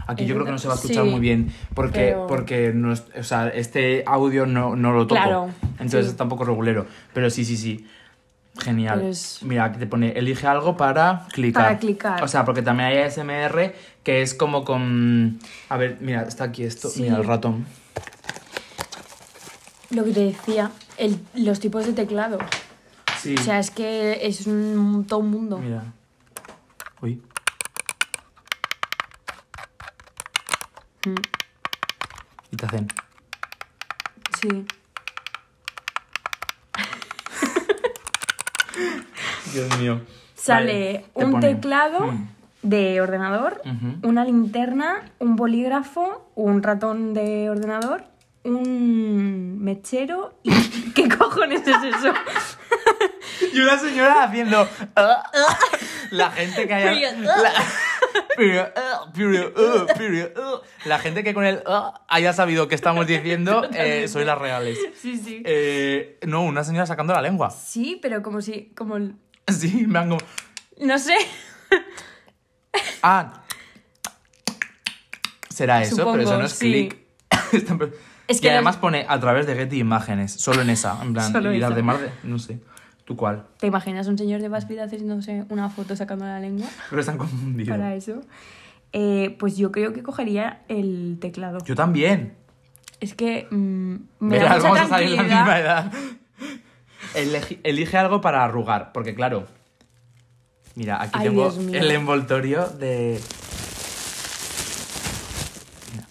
Aquí yo creo que no se va a escuchar sí, muy bien porque, pero- porque no o sea, este audio no, no lo toco. Claro, Entonces sí. está un poco regulero. Pero sí, sí, sí. Genial. Es- Mira, aquí te pone, elige algo para clicar. Para clicar. O sea, porque también hay ASMR que es como con... A ver, mira, está aquí esto. Sí. Mira, el ratón. lo que te decía, el- los tipos de teclado. Sí. O sea, es que es un, todo un mundo. Mira. Uy. Mm, Y te hacen... Sí. [LAUGHS] Dios mío. Sale Vale, te un teclado Mm. De ordenador, una linterna, un bolígrafo, un ratón de ordenador, un mechero y... [LAUGHS] ¿Qué cojones es eso? [LAUGHS] Y una señora haciendo. "Ah". la gente que haya. La, period, ah, period, ah, period. La gente que con el haya sabido qué estamos diciendo, [LAUGHS] eh, soy las reales. Sí, sí. Eh, no, una señora sacando la lengua. Sí, pero como si... como... el- Sí, me han como. No sé. Ah. Será eso, Supongo, pero eso no es sí. clic. [LAUGHS] Está- Es y que además pone a través de Getty Imágenes, solo en esa, en plan, Solo y las esa. demás, de- no sé. ¿Tú cuál? ¿Te imaginas un señor de BuzzFeed haciéndose una foto sacando la lengua Creo que están confundidos. para eso? Eh, pues yo creo que cogería el teclado. Yo también. Es que mm, me da Verás, mucha vamos a salir en la tranquilidad. misma edad. Elegi- elige algo para arrugar, porque claro. Mira, aquí Ay, tengo el envoltorio de. Mira.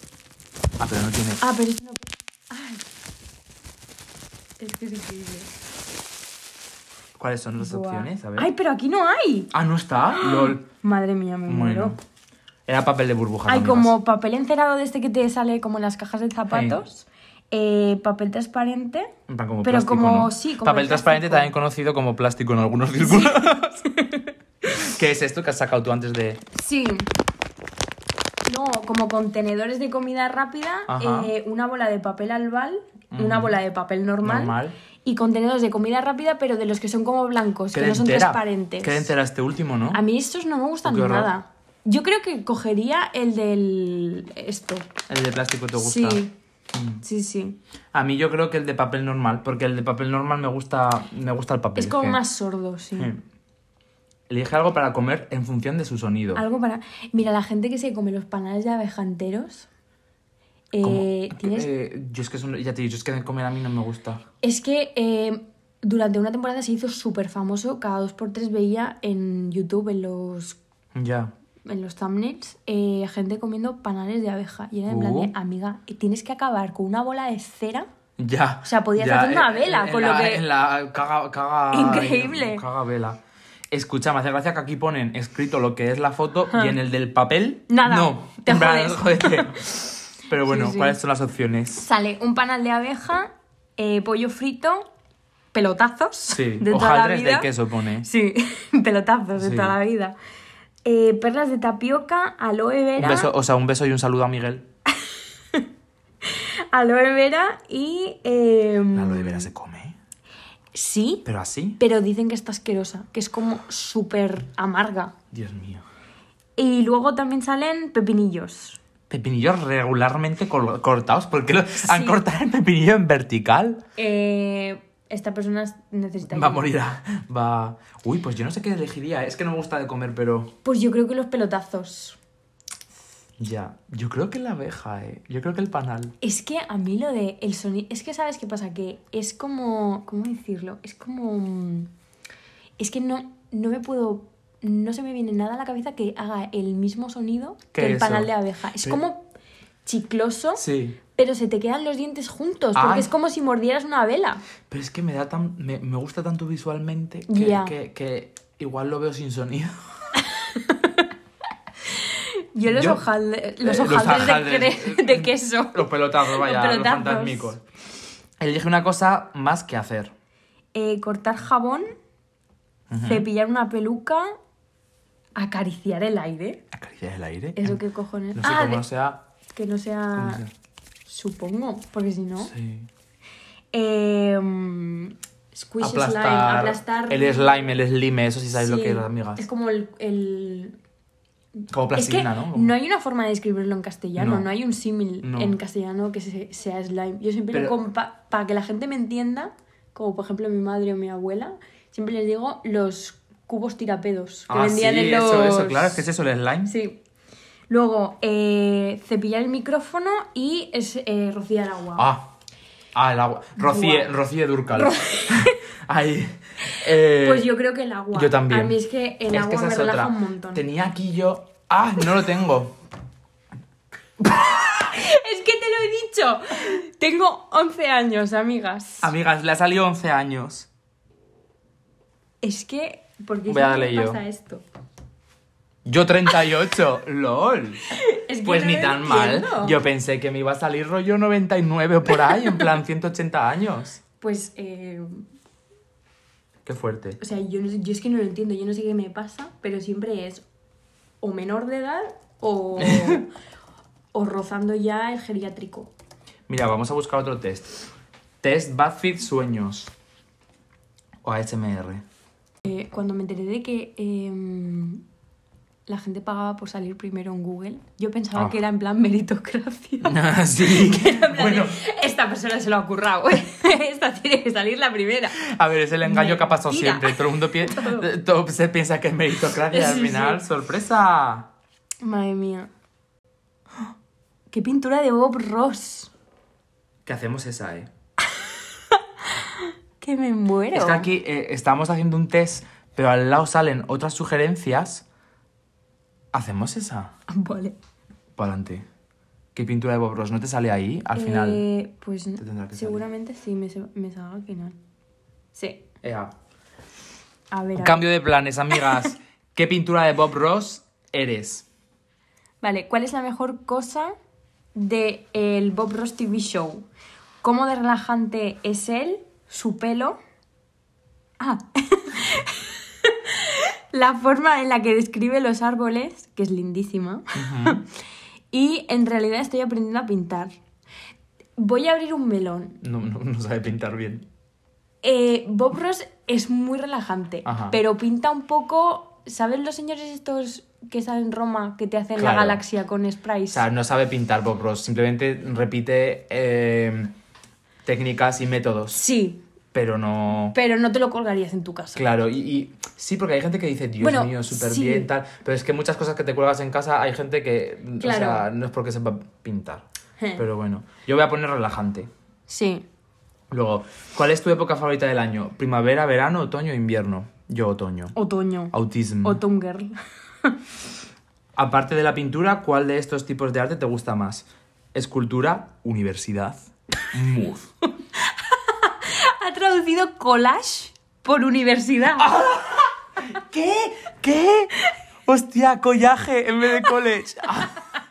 Ah, pero no tiene. Ah, pero es no. Ay. Es que es increíble. ¿Cuáles son las Buah. opciones? A ver. Ay, pero aquí no hay. Ah, no está. LOL. Madre mía, me muero. Era papel de burbujas. Hay como papel encerado de este que te sale como en las cajas de zapatos. eh, papel transparente. Como pero plástico, como- ¿no? sí, como Papel el transparente también conocido como plástico en algunos círculos. [LAUGHS] ¿Qué es esto que has sacado tú antes de...? Sí. No, como contenedores de comida rápida, eh, una bola de papel albal, una bola de papel normal, Normal. y contenedores de comida rápida, pero de los que son como blancos, que no son entera. transparentes. Queda entera este último, ¿no? A mí estos no me gustan nada. Yo creo que cogería el del esto. El de plástico te gusta. Sí. Mm. Sí, sí. A mí yo creo que el de papel normal, porque el de papel normal me gusta, me gusta el papel. Es como que- más sordo, sí. Elige algo para comer en función de su sonido. Algo para. Mira, la gente que se come los panales de abeja enteros. Como- eh, tienes... eh, yo es que eso no- ya te dicho, es que de comer a mí no me gusta. Es que eh, durante una temporada se hizo súper famoso. Cada dos por tres veía en YouTube, en los, Ya. en los thumbnails, eh, gente comiendo panales de abeja. Y era en plan de, Uh. amiga, tienes que acabar con una bola de cera. Ya. O sea, podías ya, hacer una vela en con lo que- En la caga, caga... Increíble. Caga vela. Escucha, me hace gracia que aquí ponen escrito lo que es la foto y en el del papel... Nada, No. te En plan, jodes. [LAUGHS] jódete. Pero bueno, Sí, sí. ¿cuáles son las opciones? Sale un panal de abeja, eh, pollo frito, pelotazos Sí, de toda la hojaldres vida. de queso pone. Sí, [LAUGHS] pelotazos de Sí. toda la vida. Eh, perlas de tapioca, aloe Un vera, beso, o sea, un beso y un saludo a Miguel. [LAUGHS] aloe vera y... eh, La aloe vera se come. Sí, pero así. pero dicen que está asquerosa, que es como súper amarga. Dios mío. Y luego también salen pepinillos. Pepinillos regularmente cortados. ¿Por qué lo- han cortado el pepinillo en vertical? Eh, esta persona necesita... Va a morir. Va. Uy, pues yo no sé qué elegiría. Es que no me gusta de comer, pero. Pues yo creo que los pelotazos. Ya. Yo creo que la abeja, eh. Yo creo que el panal. Es que a mí lo de el sonido... Es que sabes qué pasa, que es como... ¿Cómo decirlo? Es como... mm, Es que no, no me puedo... No se me viene nada a la cabeza que haga el mismo sonido ¿Qué que el eso? panal de abeja. Es como chicloso, Sí. pero se te quedan los dientes juntos, porque Ay. es como si mordieras una vela. Pero es que me da tan. Me, me gusta tanto visualmente que, que, que igual lo veo sin sonido. [LAUGHS] Yo los, Yo- los Eh, los hojaldres de, queso. [LAUGHS] Los pelotazos, vaya, Los los, pelotazos. fantasmicos. Elige una cosa más que hacer. Eh, cortar jabón, cepillar una peluca, acariciar el aire. Acariciar el aire. ¿Eso qué cojones? No sé Ah, cómo de- no sea. Que no ¿Cómo sea... sea? Supongo, porque si no... Sí. Eh, mm, squish slime, Aplastar. El slime, el slime, eso sí sabéis lo que es, amigas. Es como el... el- Como Es que plastilina, ¿no? Como- no hay una forma de escribirlo en castellano, No. no, hay un símil No. en castellano que se- sea slime. Yo siempre, Pero- para que la gente me entienda, como por ejemplo mi madre o mi abuela, siempre les digo los cubos tirapedos que Ah, vendían sí, en los... eso, eso, claro, ¿qué es eso, el slime? Sí. Luego, eh, cepillar el micrófono y es, eh, rociar agua. Ah, ah, el agua. Rocíe Durcal. [LAUGHS] Ahí. Eh, pues yo creo que el agua. Yo también. A mí es que el Es agua que me relaja otra. un montón. Tenía aquí yo. Ah, no lo tengo. [LAUGHS] Es que te lo he dicho. Tengo 11 años, amigas. Amigas, le ha salido 11 años. Es que... ¿Por qué Voy a darle yo. pasa esto? Yo 38. [LAUGHS] LOL. [LAUGHS] Es que Pues no ni tan mal. Yo pensé que me iba a salir rollo 99 o por ahí, en plan 180 años. Pues, eh, Qué fuerte. o sea, yo, no yo es que no lo entiendo, yo no sé qué me pasa, pero siempre es o menor de edad o, [LAUGHS] o rozando ya el geriátrico. Mira, vamos a buscar otro test. Test BuzzFeed Sueños. O ASMR. Eh, cuando me enteré de que em, la gente pagaba por salir primero en Google. Yo pensaba Ah. que era en plan meritocracia. [LAUGHS] sí. [LAUGHS] En plan de, bueno, esta persona se lo ha currado. [LAUGHS] esta tiene que salir la primera. a ver, es el engaño que ha pasado siempre. Todo el mundo pi- Todo. eh, todo se piensa que es meritocracia al final, sí. ¡sorpresa! Madre mía. ¡Qué pintura de Bob Ross! ¿Qué hacemos esa, eh? Que me muero. Es que aquí eh, estamos haciendo un test, pero al lado salen otras sugerencias. ¿Hacemos esa? [LAUGHS] Vale. Para adelante. ¿Qué pintura de Bob Ross? ¿No te sale ahí al final? Eh, pues que seguramente sí, me, se- me salga al final. Sí. Ea. A ver, a ver. Cambio de planes, amigas. [LAUGHS] ¿Qué pintura de Bob Ross eres? Vale, ¿cuál es la mejor cosa de el Bob Ross TV Show? ¿Cómo de relajante es él? ¿Su pelo? Ah. [LAUGHS] la forma en la que describe los árboles, que es lindísima. [LAUGHS] y en realidad estoy aprendiendo a pintar. Voy a abrir un melón. No, no, no sabe pintar bien. Eh, Bob Ross es muy relajante, Ajá. pero pinta un poco. ¿Sabes los señores estos que están en Roma que te hacen Claro. la galaxia con sprays? O sea, no sabe pintar Bob Ross. Simplemente repite eh, técnicas y métodos. Sí, Pero no... pero no te lo colgarías en tu casa. Claro, y, y sí, porque hay gente que dice, Dios Bueno, mío, súper sí. bien, tal. Pero es que muchas cosas que te cuelgas en casa hay gente que, o Claro. sea, no es porque sepa pintar. Pero bueno, yo voy a poner relajante. Sí. Luego, ¿cuál es tu época favorita del año? ¿Primavera, verano, otoño o invierno? Yo otoño. Otoño. Autismo. Autumn girl. [LAUGHS] Aparte de la pintura, ¿cuál de estos tipos de arte te gusta más? Escultura, universidad, [LAUGHS] mood. Traducido collage por universidad. [LAUGHS] ¿Qué? ¿Qué? Hostia, collaje en vez de college.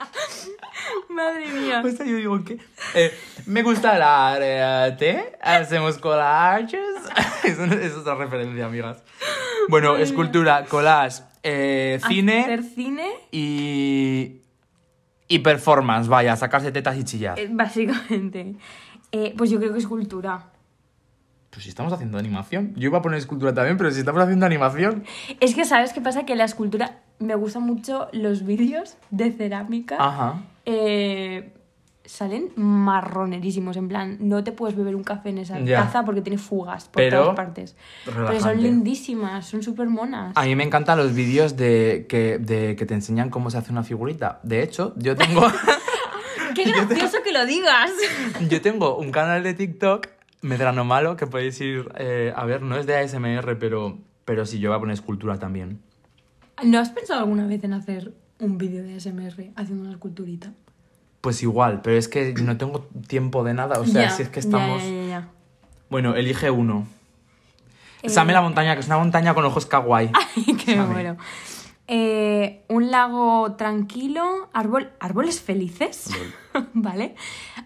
[LAUGHS] Madre mía. Yo digo, ¿qué? Eh, me gusta el arte, hacemos collages. [LAUGHS] es, otra referencia, amigas. Bueno, escultura, collage, eh, cine Hacer cine, y... Y performance, vaya, sacarse tetas y chillar. eh, básicamente. Eh, pues yo creo que es cultura. Pues si estamos haciendo animación. Yo iba a poner escultura también, pero si estamos haciendo animación... Es que, ¿sabes qué pasa? Que la escultura. Me gustan mucho los vídeos de cerámica. Ajá. eh, salen marronerísimos. En plan, no te puedes beber un café en esa Ya. taza porque tiene fugas por Pero todas partes. Pero son lindísimas, son súper monas. A mí me encantan los vídeos de que, de que te enseñan cómo se hace una figurita. De hecho, yo tengo, [LAUGHS] ¡Qué [LAUGHS] gracioso que lo digas! yo tengo un canal de TikTok, Medrano Malo, que podéis ir eh, a ver. No es de ASMR, pero, pero sí, yo voy a poner escultura también. ¿No has pensado alguna vez en hacer un vídeo de SMR haciendo una esculturita? Pues igual, pero es que no tengo tiempo de nada. O sea, Ya, si es que estamos... ya, ya. Bueno, elige uno. Eh, Same la montaña, que es una montaña con ojos kawaii. [LAUGHS] Ay, qué Same. bueno. Eh, un lago tranquilo, árbol, árboles felices, [LAUGHS] ¿vale?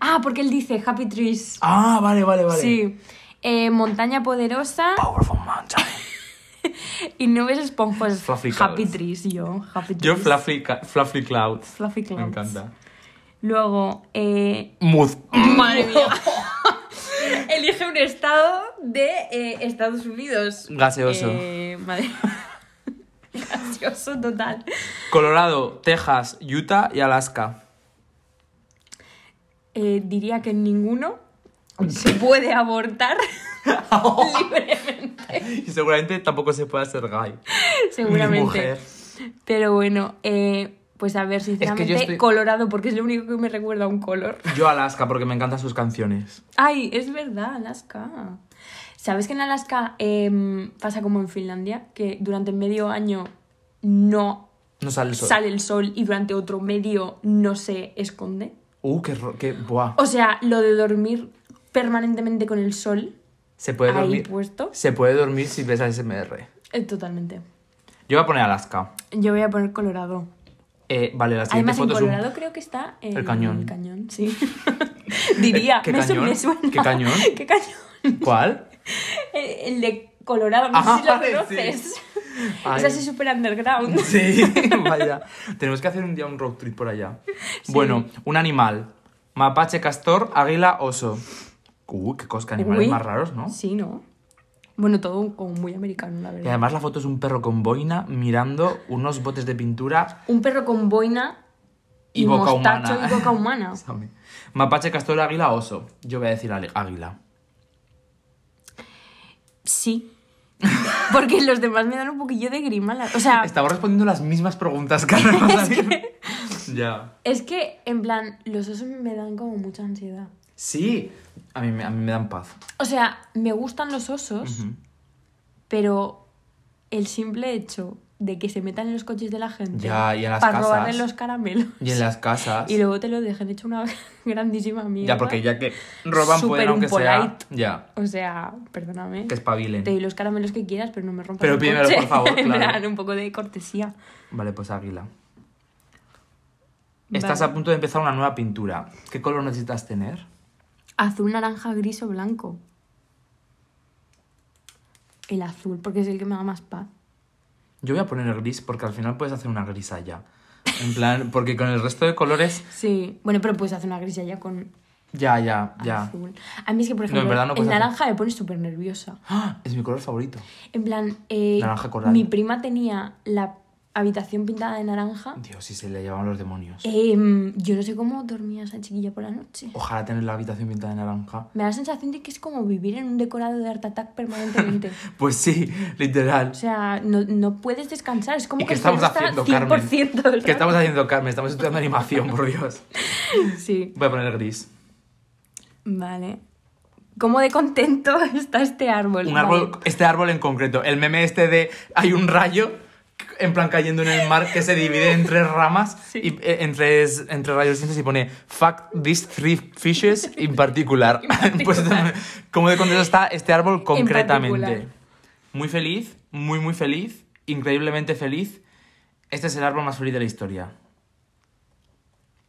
Ah, porque él dice Happy Trees. Ah, vale, vale, vale. Sí. Eh, montaña poderosa Powerful mountain. [LAUGHS] y nubes esponjosas. Fluffy happy clouds. Trees, yo. Happy Yo. Fluffy, fluffy Clouds. Fluffy Me clouds. encanta. Luego, eh, Mood. [LAUGHS] madre mía. Elige un estado de eh, Estados Unidos. Gaseoso. Eh, madre. [LAUGHS] Gaseoso total. Colorado, Texas, Utah y Alaska. Eh, diría que ninguno se puede abortar [LAUGHS] libremente, Y seguramente tampoco se puede hacer gay. Ni seguramente. mujer. Pero bueno, eh, pues a ver, sinceramente, estoy- Colorado, porque es lo único que me recuerda a un color. Yo Alaska porque me encantan sus canciones. Ay, es verdad, Alaska. ¿Sabes que en Alaska em, pasa como en Finlandia? Que durante medio año no No sale el sol. sale el sol y durante otro medio no se esconde. Uh, qué, qué buah. O sea, lo de dormir permanentemente con el sol Se puede ahí dormir. puesto, Se puede dormir si ves ASMR. eh, totalmente. Yo voy a poner Alaska. Yo voy a poner Colorado. Eh, vale, la siguiente Además, en foto es un- Colorado creo que está en El cañón. el cañón, sí. [LAUGHS] Diría, ¿Qué me, su- cañón? me suena. ¿Qué cañón? [LAUGHS] ¿Qué cañón? ¿Cuál? [LAUGHS] El, de Colorado, no sé si lo vale, conoces. [LAUGHS] Es así súper underground. Sí, [LAUGHS] vaya. Tenemos que hacer un día un road trip por allá. Bueno, un animal. Mapache, castor, águila, oso. Uh, qué qué animales Uy. más raros, ¿no? Sí, ¿no? Bueno, todo como muy americano, la Y verdad. además la foto es un perro con boina mirando unos botes de pintura Un perro con boina y, y, boca humana. y boca humana. Sabe. Mapache, castor, águila, oso. Yo voy a decir águila. Sí. [LAUGHS] Porque los demás me dan un poquillo de grima. la- O sea, Estamos respondiendo las mismas preguntas, Carmen. [LAUGHS] [LAUGHS] Ya. es que, en plan, los osos me dan como mucha ansiedad. Sí, a mí, me- a mí me dan paz. O sea, me gustan los osos, pero el simple hecho de que se metan en los coches de la gente Ya, y en las para casas. robarle los caramelos Y en las casas. y luego te lo dejen hecho una [LAUGHS] grandísima mierda. Ya, porque ya que roban pueden, aunque sea. Ya, O sea, perdóname. que espabilen. Te doy los caramelos que quieras, pero no me rompas Pero el coche. por favor, [LAUGHS] claro. plan, un poco de cortesía. Vale, pues águila. Estás a punto de empezar una nueva pintura. ¿Qué color necesitas tener? Azul, naranja, gris o blanco. El azul, porque es el que me da más paz. Yo voy a poner gris porque al final puedes hacer una grisalla. En plan, porque con el resto de colores. Sí, bueno, pero puedes hacer una grisalla con Ya, ya, ya. azul. A mí es que, por No, en ejemplo, verdad no el hacer- naranja me pone súper nerviosa. ¡Ah! Es mi color favorito. En plan, eh, Naranja coral. mi prima tenía la habitación pintada de naranja. Dios, si se le llevaban los demonios. Em, yo no sé cómo dormía esa chiquilla por la noche. Ojalá tener la habitación pintada de naranja. Me da la sensación de que es como vivir en un decorado de Art Attack permanentemente. [LAUGHS] Pues sí, literal. o sea, no, no puedes descansar. Es como ¿Y que estamos haciendo, Carmen? 100% del ¿Qué estamos haciendo, Carmen? Estamos estudiando animación, por Dios. [LAUGHS] Sí, Voy a poner gris. vale. ¿Cómo de contento [LAUGHS] está este árbol? Un Vale. árbol, este árbol en concreto. El meme este de hay un rayo en plan cayendo en el mar que se divide en tres ramas Sí. y eh, en tres, en tres rayos y pone Fuck these three fishes in particular. [LAUGHS] [LAUGHS] pues como de contento está este árbol concretamente. Muy feliz, muy muy feliz, increíblemente feliz. Este es el árbol más feliz de la historia.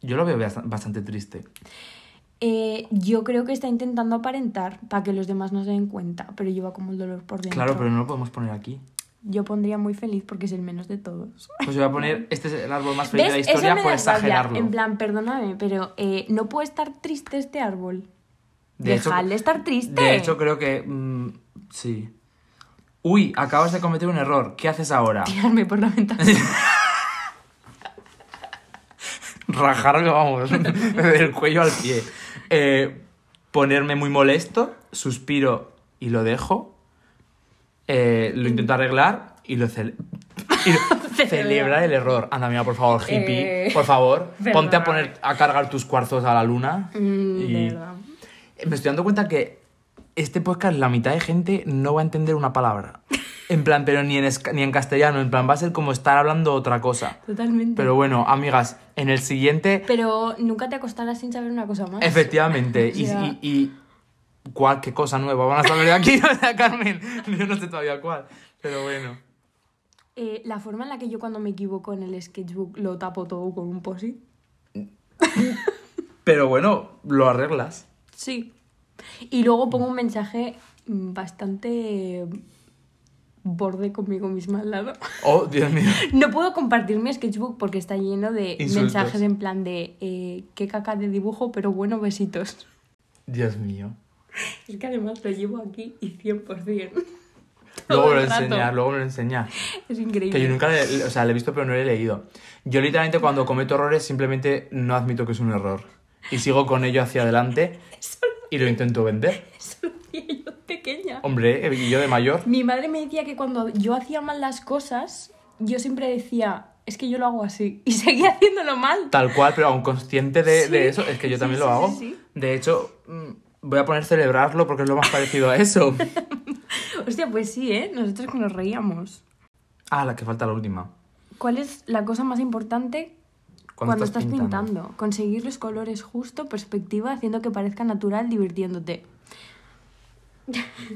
Yo lo veo bast- bastante triste. Eh, yo creo que está intentando aparentar para que los demás no se den cuenta, pero lleva como el dolor por dentro. Claro, pero no lo podemos poner aquí. Yo pondría muy feliz porque es el menos de todos. Pues yo voy a poner, este es el árbol más feliz ¿Ves? de la historia por exagerarlo. En plan, perdóname, pero eh, no puede estar triste este árbol. De hecho- Dejadle estar triste. De hecho, creo que. mm, sí. Uy, acabas de cometer un error. ¿Qué haces ahora? [LAUGHS] Tirarme por la ventana. [LAUGHS] Rajarme, vamos, [LAUGHS] del cuello al pie. Eh, ponerme muy molesto, suspiro y lo dejo. Eh, lo intento arreglar y lo, y lo- [LAUGHS] celebra el error. Anda, mira, por favor, hippie. Eh, por favor, ponte a poner a cargar tus cuarzos a la luna. Mm, y- verdad. Me estoy dando cuenta que este podcast, la mitad de gente no va a entender una palabra. En plan, pero ni en, ni en castellano. En plan, va a ser como estar hablando otra cosa. Totalmente. Pero bueno, amigas, en el siguiente, Pero nunca te acostarás sin saber una cosa más. efectivamente, y, [LAUGHS] O sea- y, y cuál, qué cosa nueva van a saber de aquí, [LAUGHS] Carmen. Yo no sé todavía cuál, pero bueno. Eh, la forma en la que yo cuando me equivoco en el sketchbook lo tapo todo con un posit. [LAUGHS] Pero bueno, lo arreglas. Sí. Y luego pongo un mensaje mm, bastante borde conmigo misma al lado. Oh, Dios mío. [LAUGHS] No puedo compartir mi sketchbook porque está lleno de Insultos. mensajes en plan de eh, qué caca de dibujo, pero bueno, besitos. Dios mío. [LAUGHS] Es que además lo llevo aquí y 100%. [LAUGHS] Luego me lo enseñas, luego me lo enseñas. Es increíble. Que yo nunca le, o sea, le he visto pero no le he leído. Yo literalmente cuando cometo errores simplemente no admito que es un error. Y sigo con ello hacia adelante y lo intento vender. Eso lo hacía yo pequeña. Hombre, eh, y yo de mayor. Mi madre me decía que cuando yo hacía mal las cosas, yo siempre decía, es que yo lo hago así. [LAUGHS] Y seguía haciéndolo mal. Tal cual, pero aún consciente de, Sí. de eso, es que yo también sí, lo sí, hago. sí. De hecho, mm, voy a poner celebrarlo porque es lo más parecido a eso. [LAUGHS] Hostia, pues sí, ¿eh? Nosotros que nos reíamos. ah, la que falta la última. ¿Cuál es la cosa más importante Cuando, cuando, estás, pintando? Conseguir los colores justo, perspectiva, haciendo que parezca natural, divirtiéndote.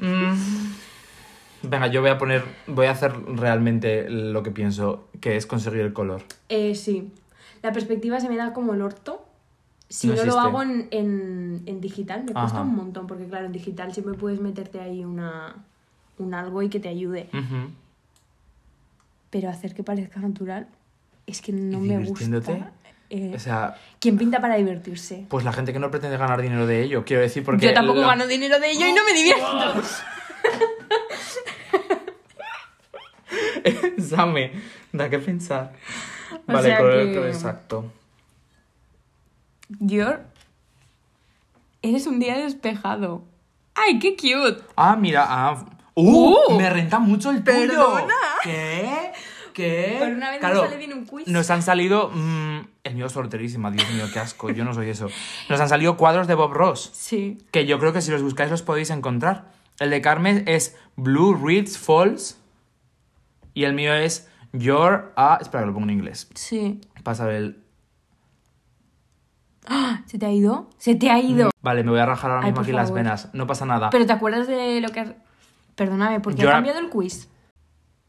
Mm, Venga, yo voy a poner, voy a hacer realmente lo que pienso, que es conseguir el color. Eh, sí. La perspectiva se me da como el orto. Si No no, lo hago en, en- en digital, me cuesta un montón, porque claro, en digital siempre puedes meterte ahí una, un algo y que te ayude. Pero hacer que parezca natural es que no ¿Y me gusta. Eh, O sea, ¿Quién pinta para divertirse? pues la gente que no pretende ganar dinero de ello, quiero decir, porque... Yo tampoco gano dinero de ello y no me divierto. [LAUGHS] Exame. Da que pensar. O Vale, que- color exacto. Dior, eres un día despejado. ¡Ay, qué cute! Ah, mira. Ah. ¡Uh! ¡Uh! Me renta mucho el tuyo. Perdona. ¿Qué? ¿Qué? Por una vez Claro, me sale bien un quiz. Nos han salido. mm, el mío es sorterísima, Dios mío, qué asco. Yo no soy eso. Nos han salido cuadros de Bob Ross. Sí. Que yo creo que si los buscáis los podéis encontrar. El de Carmen es Blue Ridge Falls. Y el mío es Your. Ah, espera que lo pongo en inglés. Sí. Pasa a el. ¡Ah! [GASPS] ¿Se te ha ido? ¡Se te ha ido! Vale, me voy a rajar ahora Ay, mismo aquí las favor. venas. No pasa nada. Pero ¿te acuerdas de lo que. Perdóname, porque Yo ha cambiado el quiz.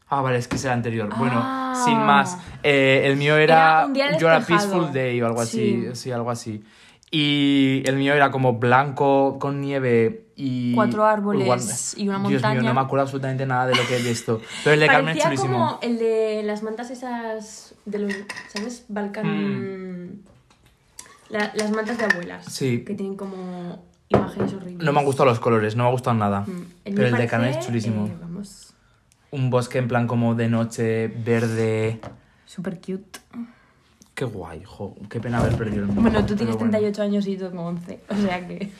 Ah, vale, es que es el anterior. Bueno, Ah. sin más. eh, el mío era, Era un día You're a despejado. Peaceful Day o algo así. Sí. Sí. algo así. Y el mío era como blanco con nieve y. Cuatro árboles Igual- y una Dios mío, montaña. no me acuerdo absolutamente nada de lo que de esto. Pero el de Carmen es Parecía chulísimo. como el de las mantas esas de los, ¿sabes? Balcan... La- las mantas de abuelas. Mm. Sí. Que tienen como imágenes horribles. No me han gustado los colores, no me ha gustado nada. Mm. Pero el de Carmen es chulísimo. eh, vamos, Un bosque en plan como de noche, verde. súper cute. Qué guay, jo. Qué pena haber perdido el mío. Bueno, tú tienes bueno. 38 años y yo tengo 11. O sea que...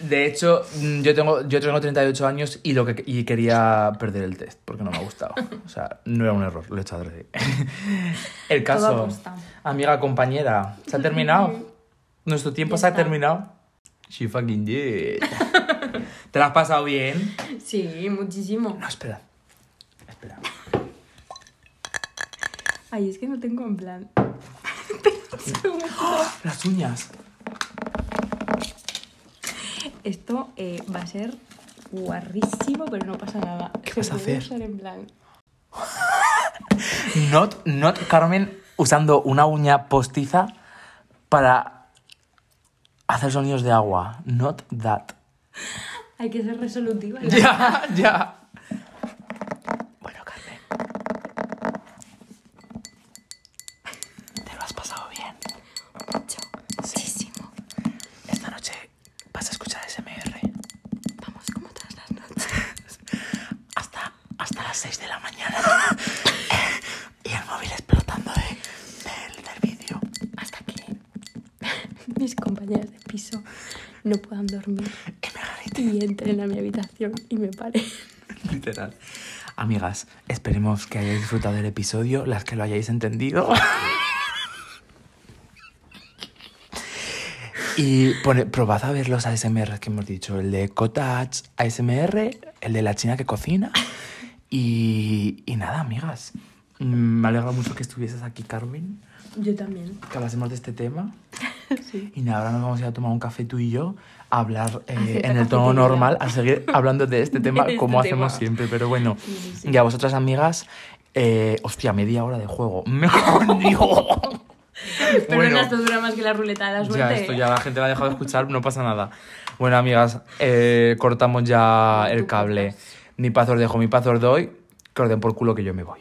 De hecho, mm, yo tengo, yo tengo 38 años y, lo que, y quería perder el test porque no me ha gustado. O sea, no era un error, lo he hecho adrede. [LAUGHS] El caso, amiga, compañera, ¿se ha terminado? ¿Nuestro tiempo Ya se ha terminado? She fucking did. [LAUGHS] ¿Te la has pasado bien? Sí, muchísimo. No, espera. Espera. Ay, es que no tengo en plan... [GASPS] Las uñas. Esto eh, va a ser guarrísimo, pero no pasa nada. ¿Qué Se vas a puede hacer? usar en plan... Not, not Carmen usando una uña postiza para hacer sonidos de agua. Not that. Hay que ser resolutiva. ¿no? Ya, ya. Bueno, Carmen. ¿Te lo has pasado bien? Mucho, muchísimo. Esta noche vas a escuchar SMR Vamos como todas las noches. hasta, hasta las 6 de la mañana. y el móvil explotando de, del, del vídeo. Hasta que mis compañeras de piso no puedan dormir Y me grite, y entren y me paren. [LAUGHS] literal. Amigas, esperemos que hayáis disfrutado del episodio, las que lo hayáis entendido. [LAUGHS] Y pone, probad a ver los ASMR que hemos dicho. El de Cottage ASMR, el de la china que cocina. Y, y nada, amigas. Mm, Me alegra mucho que estuvieses aquí, Carmen. Yo también. Que hablásemos de este tema. [LAUGHS] Sí. Y nada, ahora nos vamos a ir a tomar un café tú y yo. Hablar eh, en el tono normal, a seguir [LAUGHS] hablando de este tema De este como hacemos tema. siempre. Pero bueno, Sí, sí, sí. y a vosotras, amigas, eh, hostia, media hora de juego. [LAUGHS] Mejor digo. Pero esto dura más que la ruleta de la suerte. Ya, esto ya la gente la ha dejado de escuchar, no pasa nada. Bueno, amigas, eh, cortamos ya el cable. Mi paz os dejo, mi paz os doy. Que os den por culo que yo me voy.